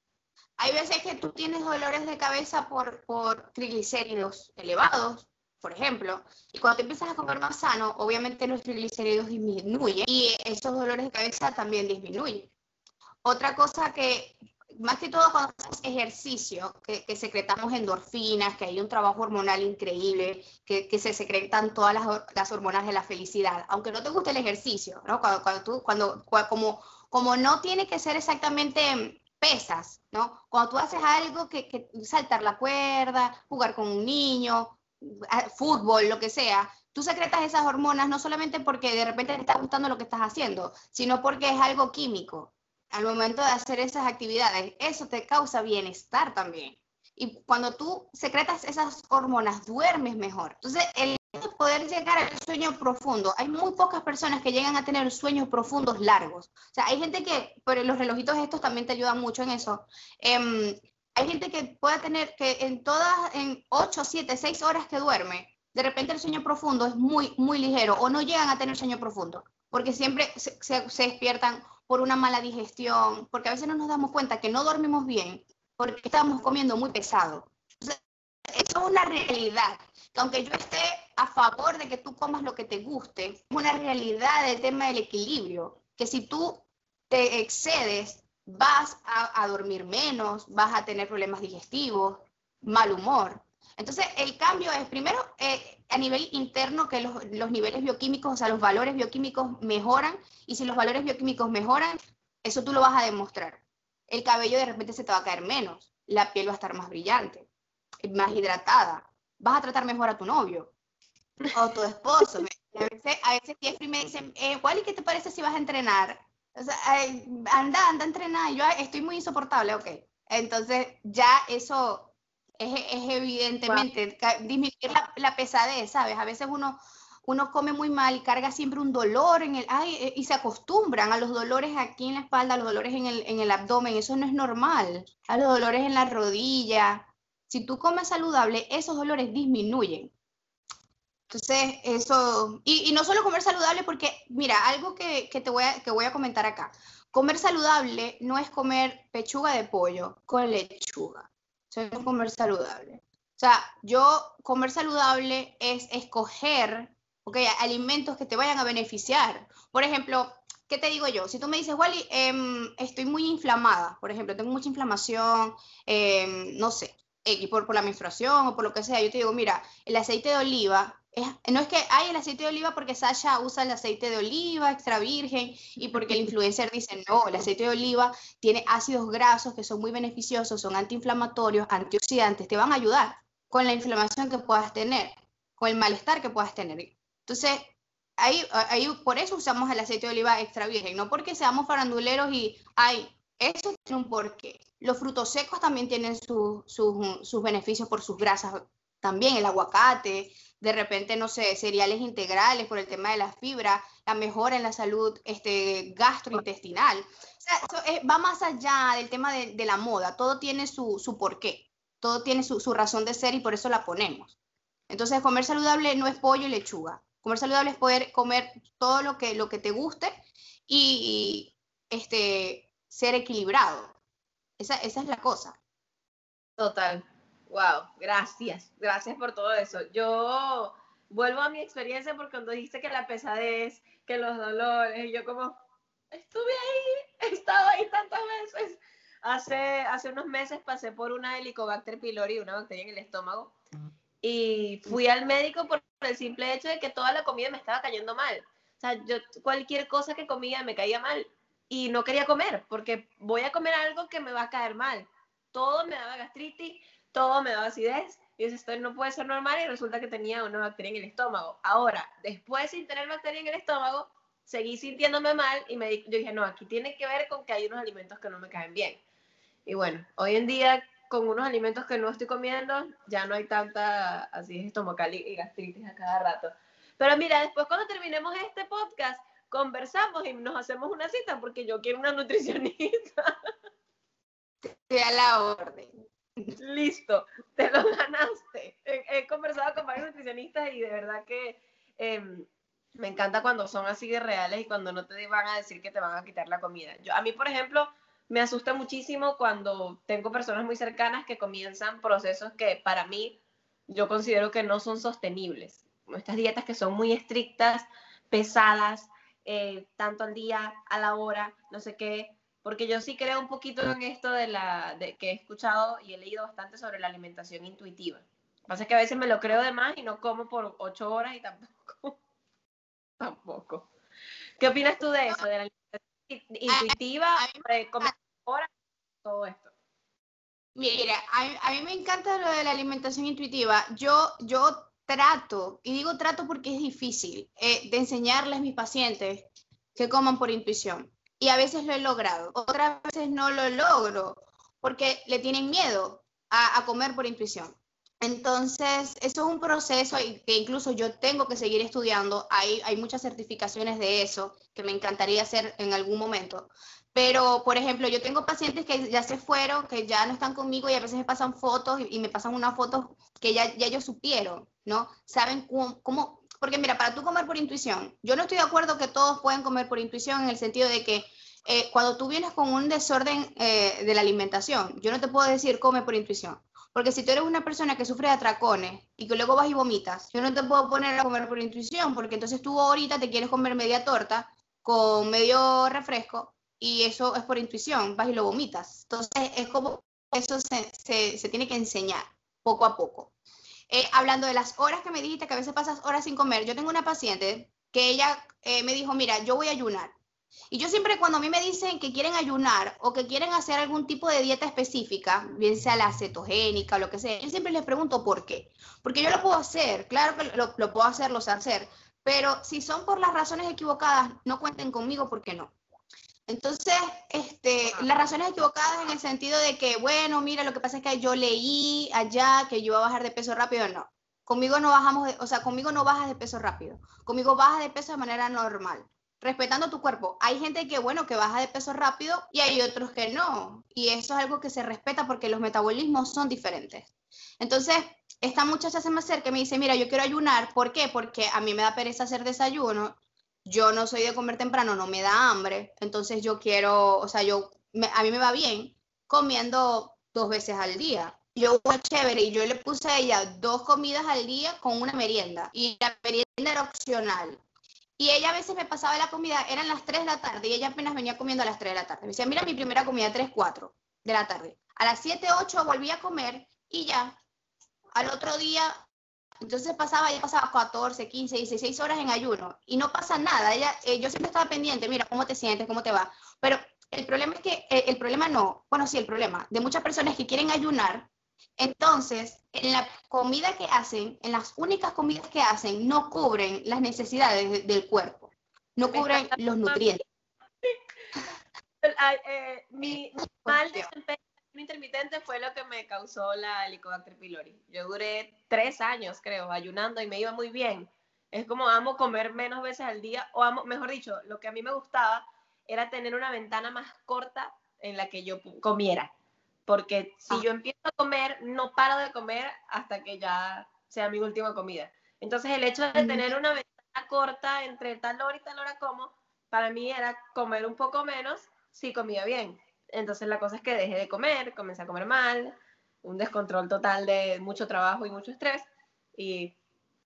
Hay veces que tú tienes dolores de cabeza por, por triglicéridos elevados, por ejemplo, y cuando te empiezas a comer más sano, obviamente los triglicéridos disminuyen y esos dolores de cabeza también disminuyen. Otra cosa que, más que todo cuando hacemos ejercicio, que, secretamos endorfinas, que hay un trabajo hormonal increíble, que, se secretan todas las, hormonas de la felicidad, aunque no te guste el ejercicio, ¿no? Cuando, cuando tú, cuando, como, como no tiene que ser exactamente pesas, ¿no? Cuando tú haces algo que, que saltar la cuerda, jugar con un niño, fútbol, lo que sea, tú secretas esas hormonas no solamente porque de repente te está gustando lo que estás haciendo, sino porque es algo químico. Al momento de hacer esas actividades, eso te causa bienestar también. Y cuando tú secretas esas hormonas, duermes mejor. Entonces, el poder llegar al sueño profundo, hay muy pocas personas que llegan a tener sueños profundos largos. O sea, hay gente que, pero los relojitos estos también te ayudan mucho en eso. Eh, hay gente que puede tener que en todas, en 8, 7, 6 horas que duerme, de repente el sueño profundo es muy, muy ligero o no llegan a tener sueño profundo, porque siempre se, despiertan por una mala digestión, porque a veces no nos damos cuenta que no dormimos bien porque estamos comiendo muy pesado. eso es una realidad, que aunque yo esté a favor de que tú comas lo que te guste, es una realidad del tema del equilibrio, que si tú te excedes, vas a, dormir menos, vas a tener problemas digestivos, mal humor. Entonces, el cambio es primero eh, a nivel interno que los, los, niveles bioquímicos, o sea, los valores bioquímicos mejoran y si los valores bioquímicos mejoran, eso tú lo vas a demostrar. El cabello de repente se te va a caer menos, la piel va a estar más brillante. más hidratada, vas a tratar mejor a tu novio o tu esposo. A veces, a veces Jeffrey me dice, eh, Wally, ¿qué te parece si vas a entrenar? O sea, anda, anda a entrenar. yo estoy muy insoportable, ok. Entonces, ya eso es, es evidentemente disminuir la, la, pesadez, ¿sabes? A veces uno, uno come muy mal y carga siempre un dolor en el, ay, eh, y se acostumbran a los dolores aquí en la espalda, a los dolores en el, en el abdomen, eso no es normal, a los dolores en la rodilla. Si tú comes saludable, esos dolores disminuyen. Entonces, eso, y, no solo comer saludable, porque, mira, algo que, que te voy a, que voy a comentar acá. Comer saludable no es comer pechuga de pollo con lechuga. Eso es comer saludable. O sea, yo comer saludable es escoger okay, alimentos que te vayan a beneficiar. Por ejemplo, ¿qué te digo yo? Si tú me dices, Wally, em, estoy muy inflamada, por ejemplo, tengo mucha inflamación, em, no sé, por, por la menstruación o por lo que sea, yo te digo, mira, el aceite de oliva no es que hay el aceite de oliva porque Sasha usa el aceite de oliva extra virgen y porque el influencer dice, no, el aceite de oliva tiene ácidos grasos que son muy beneficiosos, son antiinflamatorios, antioxidantes, te van a ayudar con la inflamación que puedas tener, con el malestar que puedas tener. Entonces, ahí, ahí por eso usamos el aceite de oliva extra virgen, no porque seamos faranduleros y, hay eso tiene un porqué. Los frutos secos también tienen sus beneficios por sus grasas, también el aguacate, de repente, no sé, cereales integrales por el tema de la fibra, la mejora en la salud este, gastrointestinal. O sea, eso va más allá del tema de, la moda, todo tiene su, su porqué, todo tiene su, su, razón de ser y por eso la ponemos. Entonces, comer saludable no es pollo y lechuga. Comer saludable es poder comer todo lo que, lo que te guste y, este, ser equilibrado. Esa, esa es la cosa. Total. Wow, gracias, gracias por todo eso. Yo vuelvo a mi experiencia porque cuando dijiste que la pesadez, que los dolores, yo como, estuve ahí, he estado ahí tantas veces. Hace, hace unos meses pasé por una Helicobacter pylori, una bacteria en el estómago, y fui al médico por el simple hecho de que toda la comida me estaba cayendo mal. O sea, yo cualquier cosa que comía me caía mal y no quería comer porque voy a comer algo que me va a caer mal. Todo me daba gastritis, todo me daba acidez. Y dije, esto no puede ser normal y resulta que tenía una bacteria en el estómago. Ahora, después sin tener bacteria en el estómago, seguí sintiéndome mal y me, yo dije, no, aquí tiene que ver con que hay unos alimentos que no me caen bien. Y bueno, hoy en día con unos alimentos que no estoy comiendo, ya no hay tanta así estomacal y gastritis a cada rato. Pero mira, después cuando terminemos este podcast, conversamos y nos hacemos una cita porque yo quiero una nutricionista. A la orden. Listo, te lo ganaste. He, conversado con varios nutricionistas y de verdad que em, me encanta cuando son así de reales y cuando no te van a decir que te van a quitar la comida. Yo, a mí, por ejemplo, me asusta muchísimo cuando tengo personas muy cercanas que comienzan procesos que para mí yo considero que no son sostenibles. Estas dietas que son muy estrictas, pesadas, eh, tanto al día, a la hora, no sé qué, porque yo sí creo un poquito en esto de la de, que he escuchado y he leído bastante sobre la alimentación intuitiva. Lo que pasa es que a veces me lo creo de más y no como por ocho horas y tampoco. tampoco. ¿Qué opinas tú de eso, de la alimentación intuitiva, de comer horas, todo esto? Mira, a, mí me encanta lo de la alimentación intuitiva. Yo, yo trato, y digo trato porque es difícil, eh, de enseñarles a mis pacientes que coman por intuición y a veces lo he logrado, otras veces no lo logro porque le tienen miedo a, comer por intuición. Entonces, eso es un proceso que incluso yo tengo que seguir estudiando. Hay, hay muchas certificaciones de eso que me encantaría hacer en algún momento. Pero, por ejemplo, yo tengo pacientes que ya se fueron, que ya no están conmigo y a veces me pasan fotos y, me pasan unas fotos que ya, ya ellos supieron, ¿no? Saben cómo, porque mira, para tú comer por intuición, yo no estoy de acuerdo que todos pueden comer por intuición en el sentido de que eh, cuando tú vienes con un desorden eh, de la alimentación, yo no te puedo decir come por intuición. Porque si tú eres una persona que sufre de atracones y que luego vas y vomitas, yo no te puedo poner a comer por intuición, porque entonces tú ahorita te quieres comer media torta con medio refresco y eso es por intuición, vas y lo vomitas. Entonces es como eso se, se tiene que enseñar poco a poco. Eh, hablando de las horas que me dijiste, que a veces pasas horas sin comer, yo tengo una paciente que ella eh, me dijo, mira, yo voy a ayunar. Y yo siempre cuando a mí me dicen que quieren ayunar o que quieren hacer algún tipo de dieta específica, bien sea la cetogénica o lo que sea, yo siempre les pregunto por qué. Porque yo lo puedo hacer, claro que lo, lo puedo hacer, lo sé hacer, pero si son por las razones equivocadas, no cuenten conmigo porque no. Entonces, este, las razones equivocadas en el sentido de que, bueno, mira, lo que pasa es que yo leí allá que yo iba a bajar de peso rápido, no. Conmigo no bajamos, de, o sea, conmigo no bajas de peso rápido. Conmigo bajas de peso de manera normal, respetando tu cuerpo. Hay gente que, bueno, que baja de peso rápido y hay otros que no. Y eso es algo que se respeta porque los metabolismos son diferentes. Entonces, esta muchacha se me acerca y me dice, mira, yo quiero ayunar. ¿Por qué? Porque a mí me da pereza hacer desayuno yo no soy de comer temprano, no me da hambre, entonces yo quiero, o sea, yo, a mí me va bien comiendo dos veces al día. Yo fue chévere y yo le puse a ella dos comidas al día con una merienda y la merienda era opcional. Y ella a veces me pasaba la comida, eran las 3 de la tarde y ella apenas venía comiendo a las 3 de la tarde. Me decía, mira mi primera comida, 3, 4 de la tarde. A las 7, 8 volví a comer y ya. Al otro día entonces pasaba, ya pasaba 14, 15, 16 horas en ayuno y no pasa nada. Ella, eh, yo siempre estaba pendiente, mira, ¿cómo te sientes? ¿Cómo te va? Pero el problema es que, eh, el problema no, bueno, sí, el problema de muchas personas que quieren ayunar, entonces en la comida que hacen, en las únicas comidas que hacen, no cubren las necesidades del cuerpo, no cubren los nutrientes. Eh, mi mal desempeño intermitente fue lo que me causó la Helicobacter pylori. Yo duré tres años, creo, ayunando y me iba muy bien. Es como amo comer menos veces al día, o amo, mejor dicho, lo que a mí me gustaba era tener una ventana más corta en la que yo comiera. Porque si ah. yo empiezo a comer, no paro de comer hasta que ya sea mi última comida. Entonces el hecho de tener una ventana corta entre tal hora y tal hora como, para mí era comer un poco menos si comía bien. Entonces la cosa es que dejé de comer, comencé a comer mal, un descontrol total de mucho trabajo y mucho estrés y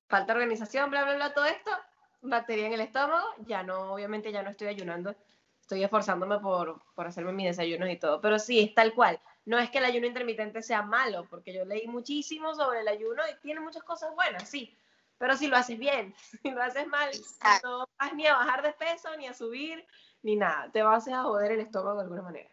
falta de organización, bla, bla, bla, todo esto, bacteria en el estómago, ya no, obviamente ya no estoy ayunando, estoy esforzándome por, por hacerme mis desayunos y todo, pero sí, es tal cual. No es que el ayuno intermitente sea malo, porque yo leí muchísimo sobre el ayuno y tiene muchas cosas buenas, sí, pero si lo haces bien, si lo haces mal, no vas ni a bajar de peso, ni a subir, ni nada, te vas a joder el estómago de alguna manera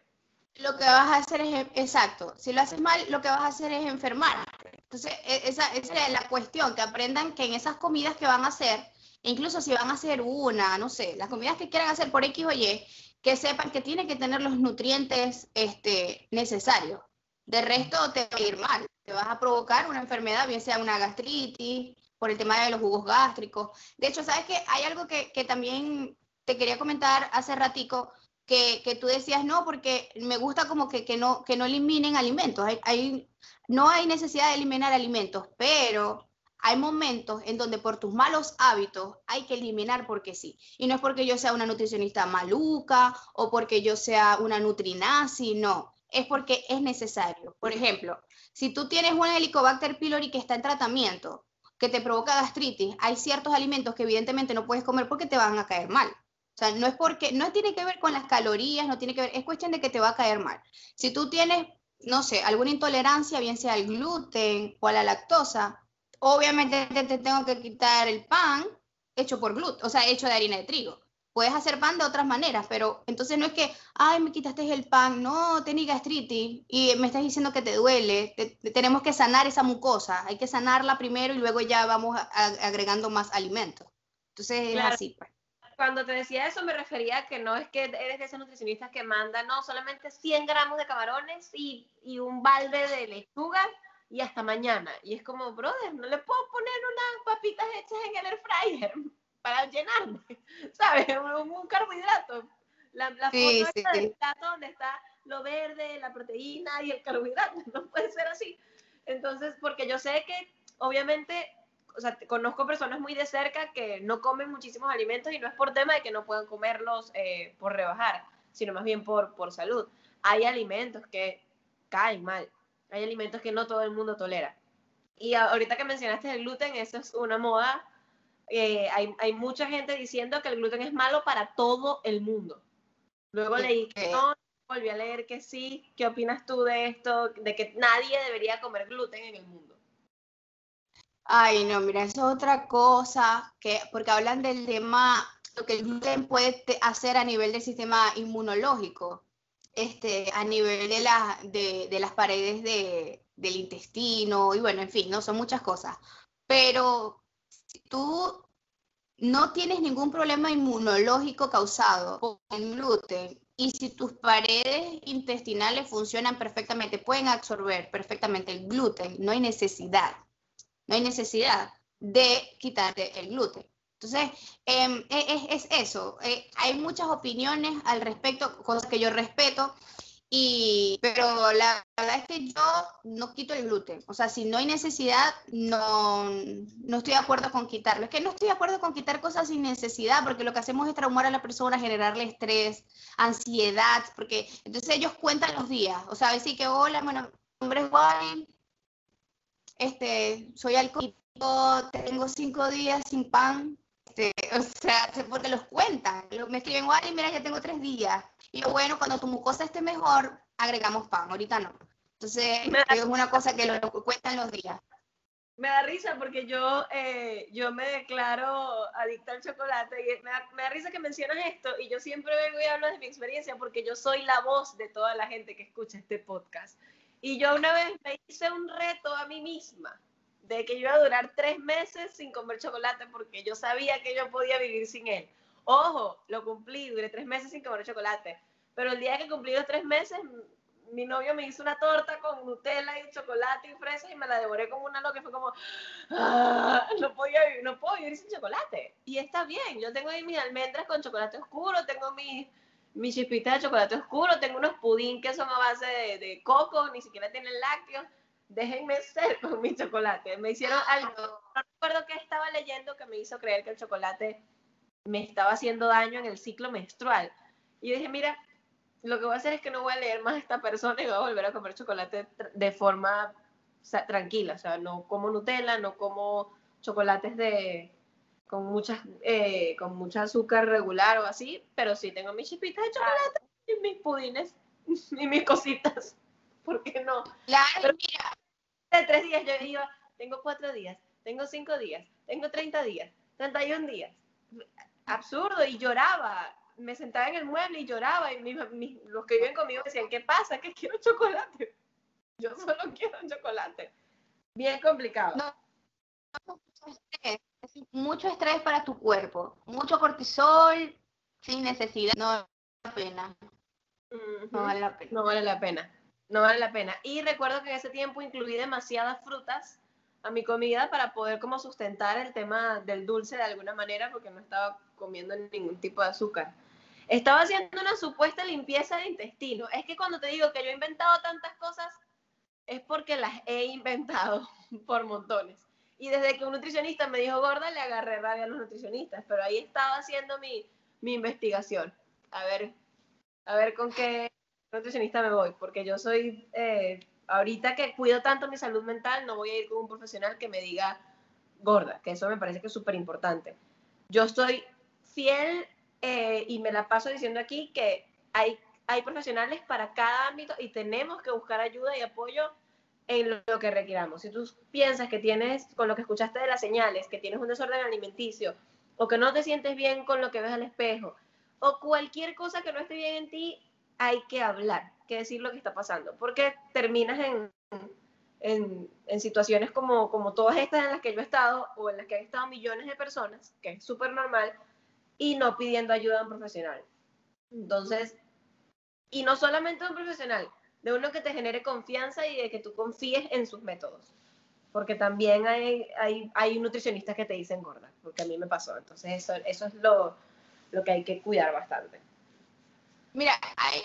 lo que vas a hacer es, exacto, si lo haces mal, lo que vas a hacer es enfermar. Entonces, e, esa, esa es la cuestión, que aprendan que en esas comidas que van a hacer, incluso si van a hacer una, no sé, las comidas que quieran hacer por X o Y, que sepan que tiene que tener los nutrientes este, necesarios. De resto te va a ir mal, te vas a provocar una enfermedad, bien sea una gastritis, por el tema de los jugos gástricos. De hecho, ¿sabes que Hay algo que, que también te quería comentar hace ratico, que, tú decías, no, porque me gusta como que, que, no, que no eliminen alimentos. Hay, no hay necesidad de eliminar alimentos, pero hay momentos en donde por tus malos hábitos hay que eliminar porque sí. Y no es porque yo sea una nutricionista maluca o porque yo sea una nutrinazi, no. Es porque es necesario. Por ejemplo, si tú tienes un Helicobacter pylori que está en tratamiento, que te provoca gastritis, hay ciertos alimentos que evidentemente no puedes comer porque te van a caer mal. O sea, no es porque, no tiene que ver con las calorías, no tiene que ver, es cuestión de que te va a caer mal. Si tú tienes, no sé, alguna intolerancia, bien sea al gluten o a la lactosa, obviamente te, tengo que quitar el pan hecho por gluten, o sea, hecho de harina de trigo. Puedes hacer pan de otras maneras, pero entonces no es que, ay, me quitaste el pan, no, tenés gastritis y me estás diciendo que te duele. tenemos que sanar esa mucosa, hay que sanarla primero y luego ya vamos agregando más alimentos. Entonces es así, pues cuando te decía eso me refería a que no es que eres de esos nutricionistas que mandan, no, solamente 100 gramos de camarones y, y un balde de lechuga y hasta mañana. Y es como, brother, no le puedo poner unas papitas hechas en el air fryer para llenarme, ¿sabes? Un, carbohidrato. La, la foto del plato donde está lo verde, la proteína y el carbohidrato. No puede ser así. Entonces, porque yo sé que obviamente o sea, conozco personas muy de cerca que no comen muchísimos alimentos y no es por tema de que no puedan comerlos eh, por rebajar, sino más bien por, por salud. Hay alimentos que caen mal, hay alimentos que no todo el mundo tolera. Y ahorita que mencionaste el gluten, eso es una moda. Eh, hay, hay, mucha gente diciendo que el gluten es malo para todo el mundo. Luego leí que no, volví a leer que sí. ¿Qué opinas tú de esto? De que nadie debería comer gluten en el mundo. Ay, no, mira, eso es otra cosa, que, porque hablan del tema, lo que el gluten puede hacer a nivel del sistema inmunológico, este, a nivel de, la, de, las paredes de, del intestino, y bueno, en fin, no son muchas cosas. Pero si tú no tienes ningún problema inmunológico causado por el gluten y si tus paredes intestinales funcionan perfectamente, pueden absorber perfectamente el gluten, no hay necesidad, no hay necesidad de quitarte el gluten. Entonces, em, e, es, eso. Eh, hay muchas opiniones al respecto, cosas que yo respeto, y, pero la verdad es que yo no quito el gluten. O sea, si no hay necesidad, no, no estoy de acuerdo con quitarlo. Es que no estoy de acuerdo con quitar cosas sin necesidad, porque lo que hacemos es traumar a la persona, generarle estrés, ansiedad, porque entonces ellos cuentan los días. O sea, decir que, hola, bueno, mi nombre este, soy alcohólico, tengo cinco días sin pan, este, o sea, porque los cuentan. Me escriben, Wally, mira, ya tengo tres días. Y bueno, cuando tu mucosa esté mejor, agregamos pan, ahorita no. Entonces, es una cosa que lo, cuentan los días. Me da risa porque yo, eh, yo me declaro adicta al chocolate y me da, me da, risa que mencionas esto y yo siempre vengo y hablo de mi experiencia porque yo soy la voz de toda la gente que escucha este podcast. Y yo una vez me hice un reto a mí misma de que yo iba a durar tres meses sin comer chocolate porque yo sabía que yo podía vivir sin él. Ojo, lo cumplí, duré tres meses sin comer chocolate. Pero el día que cumplí los tres meses, mi novio me hizo una torta con Nutella y chocolate y fresas y me la devoré como una loca. Fue como, ah, no, podía, no puedo vivir sin chocolate. Y está bien, yo tengo ahí mis almendras con chocolate oscuro, tengo mis, mis chispitas de chocolate oscuro, tengo unos pudín que son a base de, de coco, ni siquiera tienen lácteos déjenme ser con mi chocolate. Me hicieron algo, no recuerdo que estaba leyendo que me hizo creer que el chocolate me estaba haciendo daño en el ciclo menstrual. Y dije, mira, lo que voy a hacer es que no voy a leer más a esta persona y voy a volver a comer chocolate de forma tranquila. O sea, no como Nutella, no como chocolates de con muchas eh, con mucha azúcar regular o así, pero sí tengo mis chipitas de chocolate y mis pudines y mis cositas. ¿por qué no? Claro, mira. De tres días yo iba, tengo cuatro días, tengo cinco días, tengo 30 días, 31 días. Absurdo, y lloraba. Me sentaba en el mueble y lloraba, y los que viven conmigo decían, ¿qué pasa? Que quiero chocolate. Yo solo quiero chocolate. Bien complicado. No, mucho estrés, mucho estrés para tu cuerpo, mucho cortisol sin necesidad, no vale la pena. No vale la pena. No vale la pena no vale la pena. Y recuerdo que en ese tiempo incluí demasiadas frutas a mi comida para poder como sustentar el tema del dulce de alguna manera porque no estaba comiendo ningún tipo de azúcar. Estaba haciendo una supuesta limpieza de intestino. Es que cuando te digo que yo he inventado tantas cosas, es porque las he inventado por montones. Y desde que un nutricionista me dijo gorda, le agarré rabia a los nutricionistas, pero ahí estaba haciendo mi, mi investigación. A ver, a ver con qué, nutricionista me voy, porque yo soy, eh, ahorita que cuido tanto mi salud mental, no voy a ir con un profesional que me diga gorda, que eso me parece que es súper importante. Yo estoy fiel eh, y me la paso diciendo aquí que hay, hay profesionales para cada ámbito y tenemos que buscar ayuda y apoyo en lo que requiramos. Si tú piensas que tienes, con lo que escuchaste de las señales, que tienes un desorden alimenticio o que no te sientes bien con lo que ves al espejo o cualquier cosa que no esté bien en ti, hay que hablar, que decir lo que está pasando, porque terminas en, en, en, situaciones como, como todas estas en las que yo he estado o en las que han estado millones de personas, que es súper normal, y no pidiendo ayuda a un profesional. Entonces, y no solamente de un profesional, de uno que te genere confianza y de que tú confíes en sus métodos. Porque también hay, hay, hay nutricionistas que te dicen gorda, porque a mí me pasó. Entonces, eso, eso es lo, lo que hay que cuidar bastante. Mira, hay,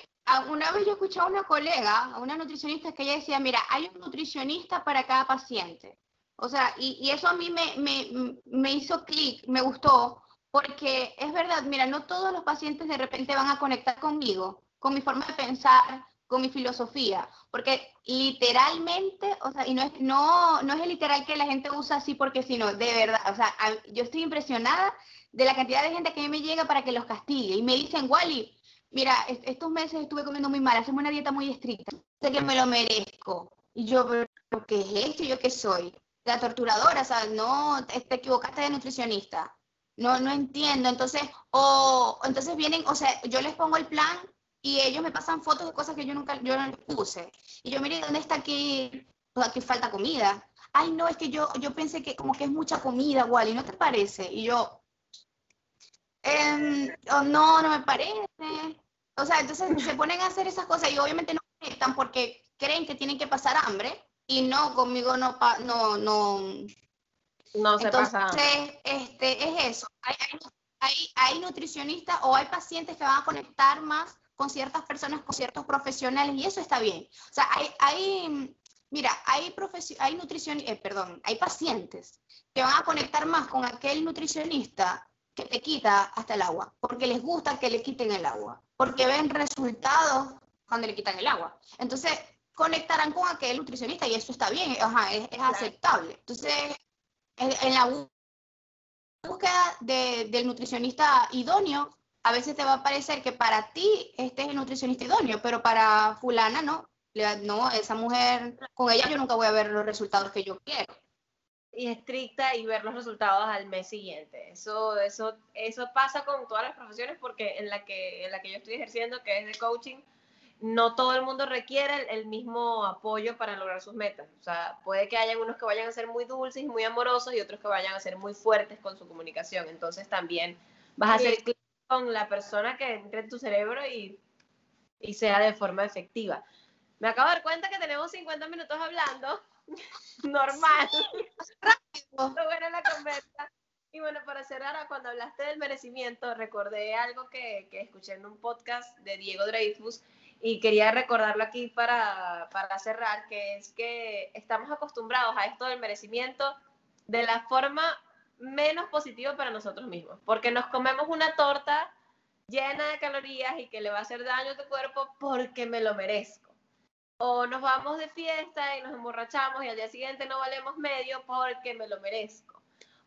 una vez yo escuché a una colega, a una nutricionista, que ella decía, mira, hay un nutricionista para cada paciente. O sea, y, eso a mí me, me, me hizo clic, me gustó, porque es verdad, mira, no todos los pacientes de repente van a conectar conmigo, con mi forma de pensar, con mi filosofía, porque literalmente, o sea, y no es, no, no es el literal que la gente usa así porque sino, de verdad, o sea, yo estoy impresionada de la cantidad de gente que a mí me llega para que los castigue y me dicen, Wally, mira, estos meses estuve comiendo muy mal, hacemos una dieta muy estricta, sé que me lo merezco. Y yo, ¿pero qué es esto? ¿Yo qué soy? La torturadora, sea, no, te equivocaste de nutricionista. no, no entiendo. Entonces, o entonces vienen, o sea, yo les pongo el plan y ellos me pasan fotos de cosas que yo nunca, yo no puse. Y yo, mire, ¿dónde está aquí? Aquí falta comida. Ay, no, es que yo, yo pensé que como que es mucha comida, Wally, ¿no te parece? Y yo, em, oh, no, no me parece. O sea, entonces se ponen a hacer esas cosas y obviamente no conectan porque creen que tienen que pasar hambre y no, conmigo no, no, no. No se Entonces, pasa. este, es eso. Hay, hay, hay nutricionistas o hay pacientes que van a conectar más con ciertas personas, con ciertos profesionales, y eso está bien. O sea, hay, hay mira, hay, hay nutrición, eh, perdón, hay pacientes que van a conectar más con aquel nutricionista que te quita hasta el agua, porque les gusta que le quiten el agua, porque ven resultados cuando le quitan el agua. Entonces, conectarán con aquel nutricionista y eso está bien, ajá, es, aceptable. Entonces, en la búsqueda del nutricionista idóneo, a veces te va a parecer que para ti este es el nutricionista idóneo, pero para fulana no. No, esa mujer, con ella yo nunca voy a ver los resultados que yo quiero. Y estricta y ver los resultados al mes siguiente. Eso, eso, eso pasa con todas las profesiones porque en la que, en la que yo estoy ejerciendo, que es de coaching, no todo el mundo requiere el, mismo apoyo para lograr sus metas. O sea, puede que haya unos que vayan a ser muy dulces y muy amorosos y otros que vayan a ser muy fuertes con su comunicación. Entonces también vas a hacer clic con la persona que entre en tu cerebro y, y sea de forma efectiva. Me acabo de dar cuenta que tenemos 50 minutos hablando. Normal. Rápido. buena la conversa. Y bueno, para cerrar, cuando hablaste del merecimiento, recordé algo que, que escuché en un podcast de Diego Dreyfus y quería recordarlo aquí para, para cerrar, que es que estamos acostumbrados a esto del merecimiento de la forma menos positiva para nosotros mismos, porque nos comemos una torta llena de calorías y que le va a hacer daño a tu cuerpo porque me lo merezco. O nos vamos de fiesta y nos emborrachamos y al día siguiente no valemos medio porque me lo merezco.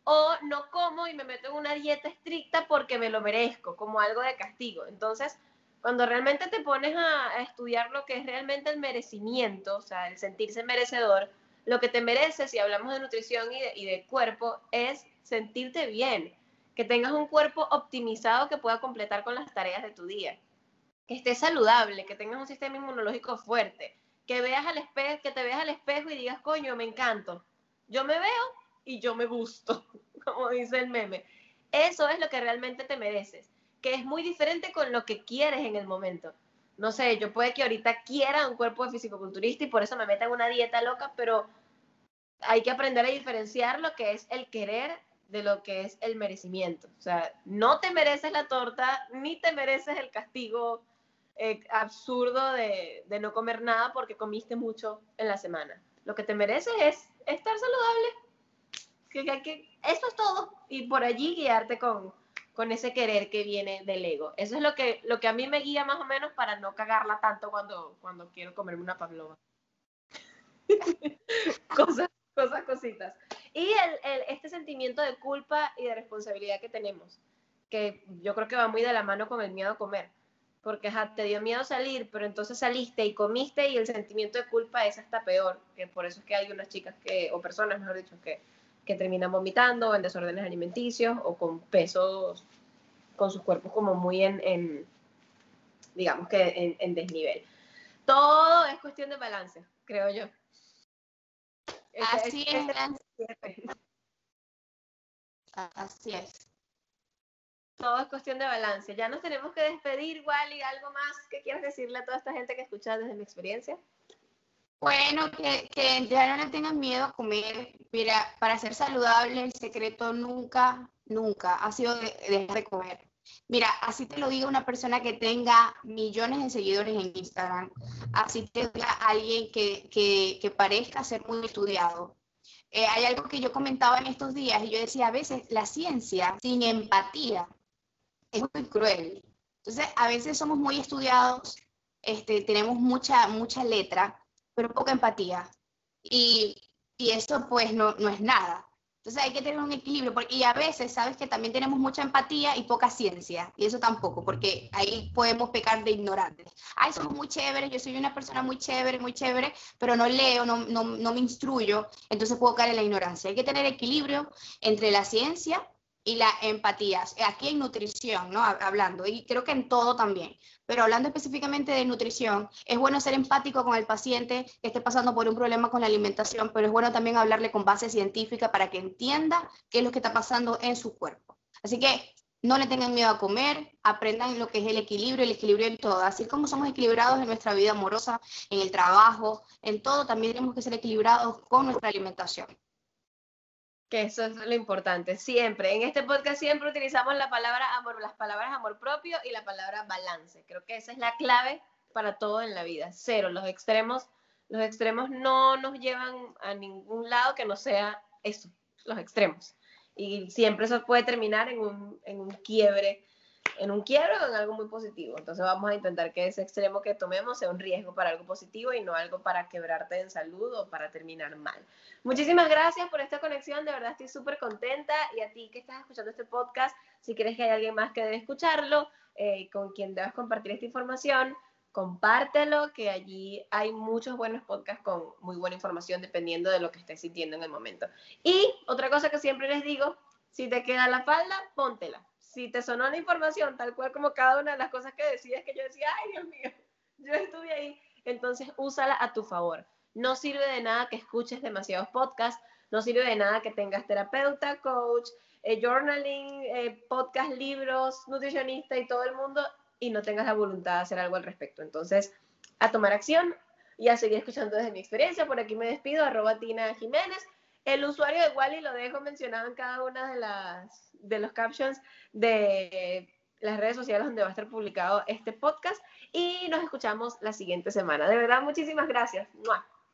O no como y me meto en una dieta estricta porque me lo merezco, como algo de castigo. Entonces, cuando realmente te pones a, estudiar lo que es realmente el merecimiento, o sea, el sentirse merecedor, lo que te mereces, si hablamos de nutrición y de, y de cuerpo, es sentirte bien, que tengas un cuerpo optimizado que pueda completar con las tareas de tu día, que estés saludable, que tengas un sistema inmunológico fuerte, que veas al espejo, que te veas al espejo y digas, coño, me encanto. Yo me veo y yo me gusto, como dice el meme. Eso es lo que realmente te mereces que es muy diferente con lo que quieres en el momento. No sé, yo puede que ahorita quiera un cuerpo de fisicoculturista y por eso me meta en una dieta loca, pero hay que aprender a diferenciar lo que es el querer de lo que es el merecimiento. O sea, no te mereces la torta, ni te mereces el castigo eh, absurdo de, de, no comer nada porque comiste mucho en la semana. Lo que te mereces es estar saludable. Que, que, eso es todo. Y por allí guiarte con, con ese querer que viene del ego. Eso es lo que, lo que a mí me guía más o menos para no cagarla tanto cuando, cuando quiero comerme una pavlova. cosas, cosas, cositas. Y el, este sentimiento de culpa y de responsabilidad que tenemos, que yo creo que va muy de la mano con el miedo a comer, porque te dio miedo salir, pero entonces saliste y comiste y el sentimiento de culpa es hasta peor, que por eso es que hay unas chicas que, o personas, mejor dicho, que que terminan vomitando en desórdenes alimenticios o con pesos, con sus cuerpos como muy en, digamos que en, desnivel. Todo es cuestión de balance, creo yo. Así es. Así es. Todo es cuestión de balance. Ya nos tenemos que despedir, Wally. ¿Algo más que quieras decirle a toda esta gente que escucha desde mi experiencia? Bueno, que, que ya no le tengan miedo a comer. Mira, para ser saludable, el secreto nunca, nunca ha sido dejar de comer. Mira, así te lo diga una persona que tenga millones de seguidores en Instagram, así te diga alguien que, que parezca ser muy estudiado. Eh, hay algo que yo comentaba en estos días y yo decía, a veces la ciencia sin empatía es muy cruel. Entonces, a veces somos muy estudiados, este, tenemos mucha, mucha letra, pero poca empatía. Y, y eso pues no, no es nada. Entonces hay que tener un equilibrio, porque, y a veces sabes que también tenemos mucha empatía y poca ciencia, y eso tampoco, porque ahí podemos pecar de ignorantes. Ay, somos muy chéveres, yo soy una persona muy chévere, muy chévere, pero no leo, no, no, no me instruyo, entonces puedo caer en la ignorancia. Hay que tener equilibrio entre la ciencia y la empatía. Aquí en nutrición, ¿no? Hablando, y creo que en todo también, pero hablando específicamente de nutrición, es bueno ser empático con el paciente que esté pasando por un problema con la alimentación, pero es bueno también hablarle con base científica para que entienda qué es lo que está pasando en su cuerpo. Así que no le tengan miedo a comer, aprendan lo que es el equilibrio, el equilibrio en todo. Así como somos equilibrados en nuestra vida amorosa, en el trabajo, en todo, también tenemos que ser equilibrados con nuestra alimentación. Eso es lo importante, siempre. En este podcast siempre utilizamos la palabra amor, las palabras amor propio y la palabra balance. Creo que esa es la clave para todo en la vida. Cero, los extremos, los extremos no nos llevan a ningún lado que no sea eso, los extremos y siempre eso puede terminar en un, en un quiebre, en un quiebre o en algo muy positivo. Entonces vamos a intentar que ese extremo que tomemos sea un riesgo para algo positivo y no algo para quebrarte en salud o para terminar mal. Muchísimas gracias por esta conexión, de verdad estoy súper contenta y a ti que estás escuchando este podcast, si crees que hay alguien más que debe escucharlo, eh, con quien debas compartir esta información, compártelo, que allí hay muchos buenos podcasts con muy buena información dependiendo de lo que estés sintiendo en el momento. Y otra cosa que siempre les digo, si te queda la falda, póntela. Si te sonó la información tal cual como cada una de las cosas que decías que yo decía, ay Dios mío, yo estuve ahí, entonces úsala a tu favor. No sirve de nada que escuches demasiados podcasts, no sirve de nada que tengas terapeuta, coach, eh, journaling, eh, podcast, libros, nutricionista y todo el mundo y no tengas la voluntad de hacer algo al respecto. Entonces, a tomar acción y a seguir escuchando desde mi experiencia. Por aquí me despido, arroba Tina Jiménez. El usuario de Wally lo dejo mencionado en cada una de las de los captions de las redes sociales donde va a estar publicado este podcast y nos escuchamos la siguiente semana. De verdad, muchísimas gracias.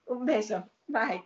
Un beso. Bye.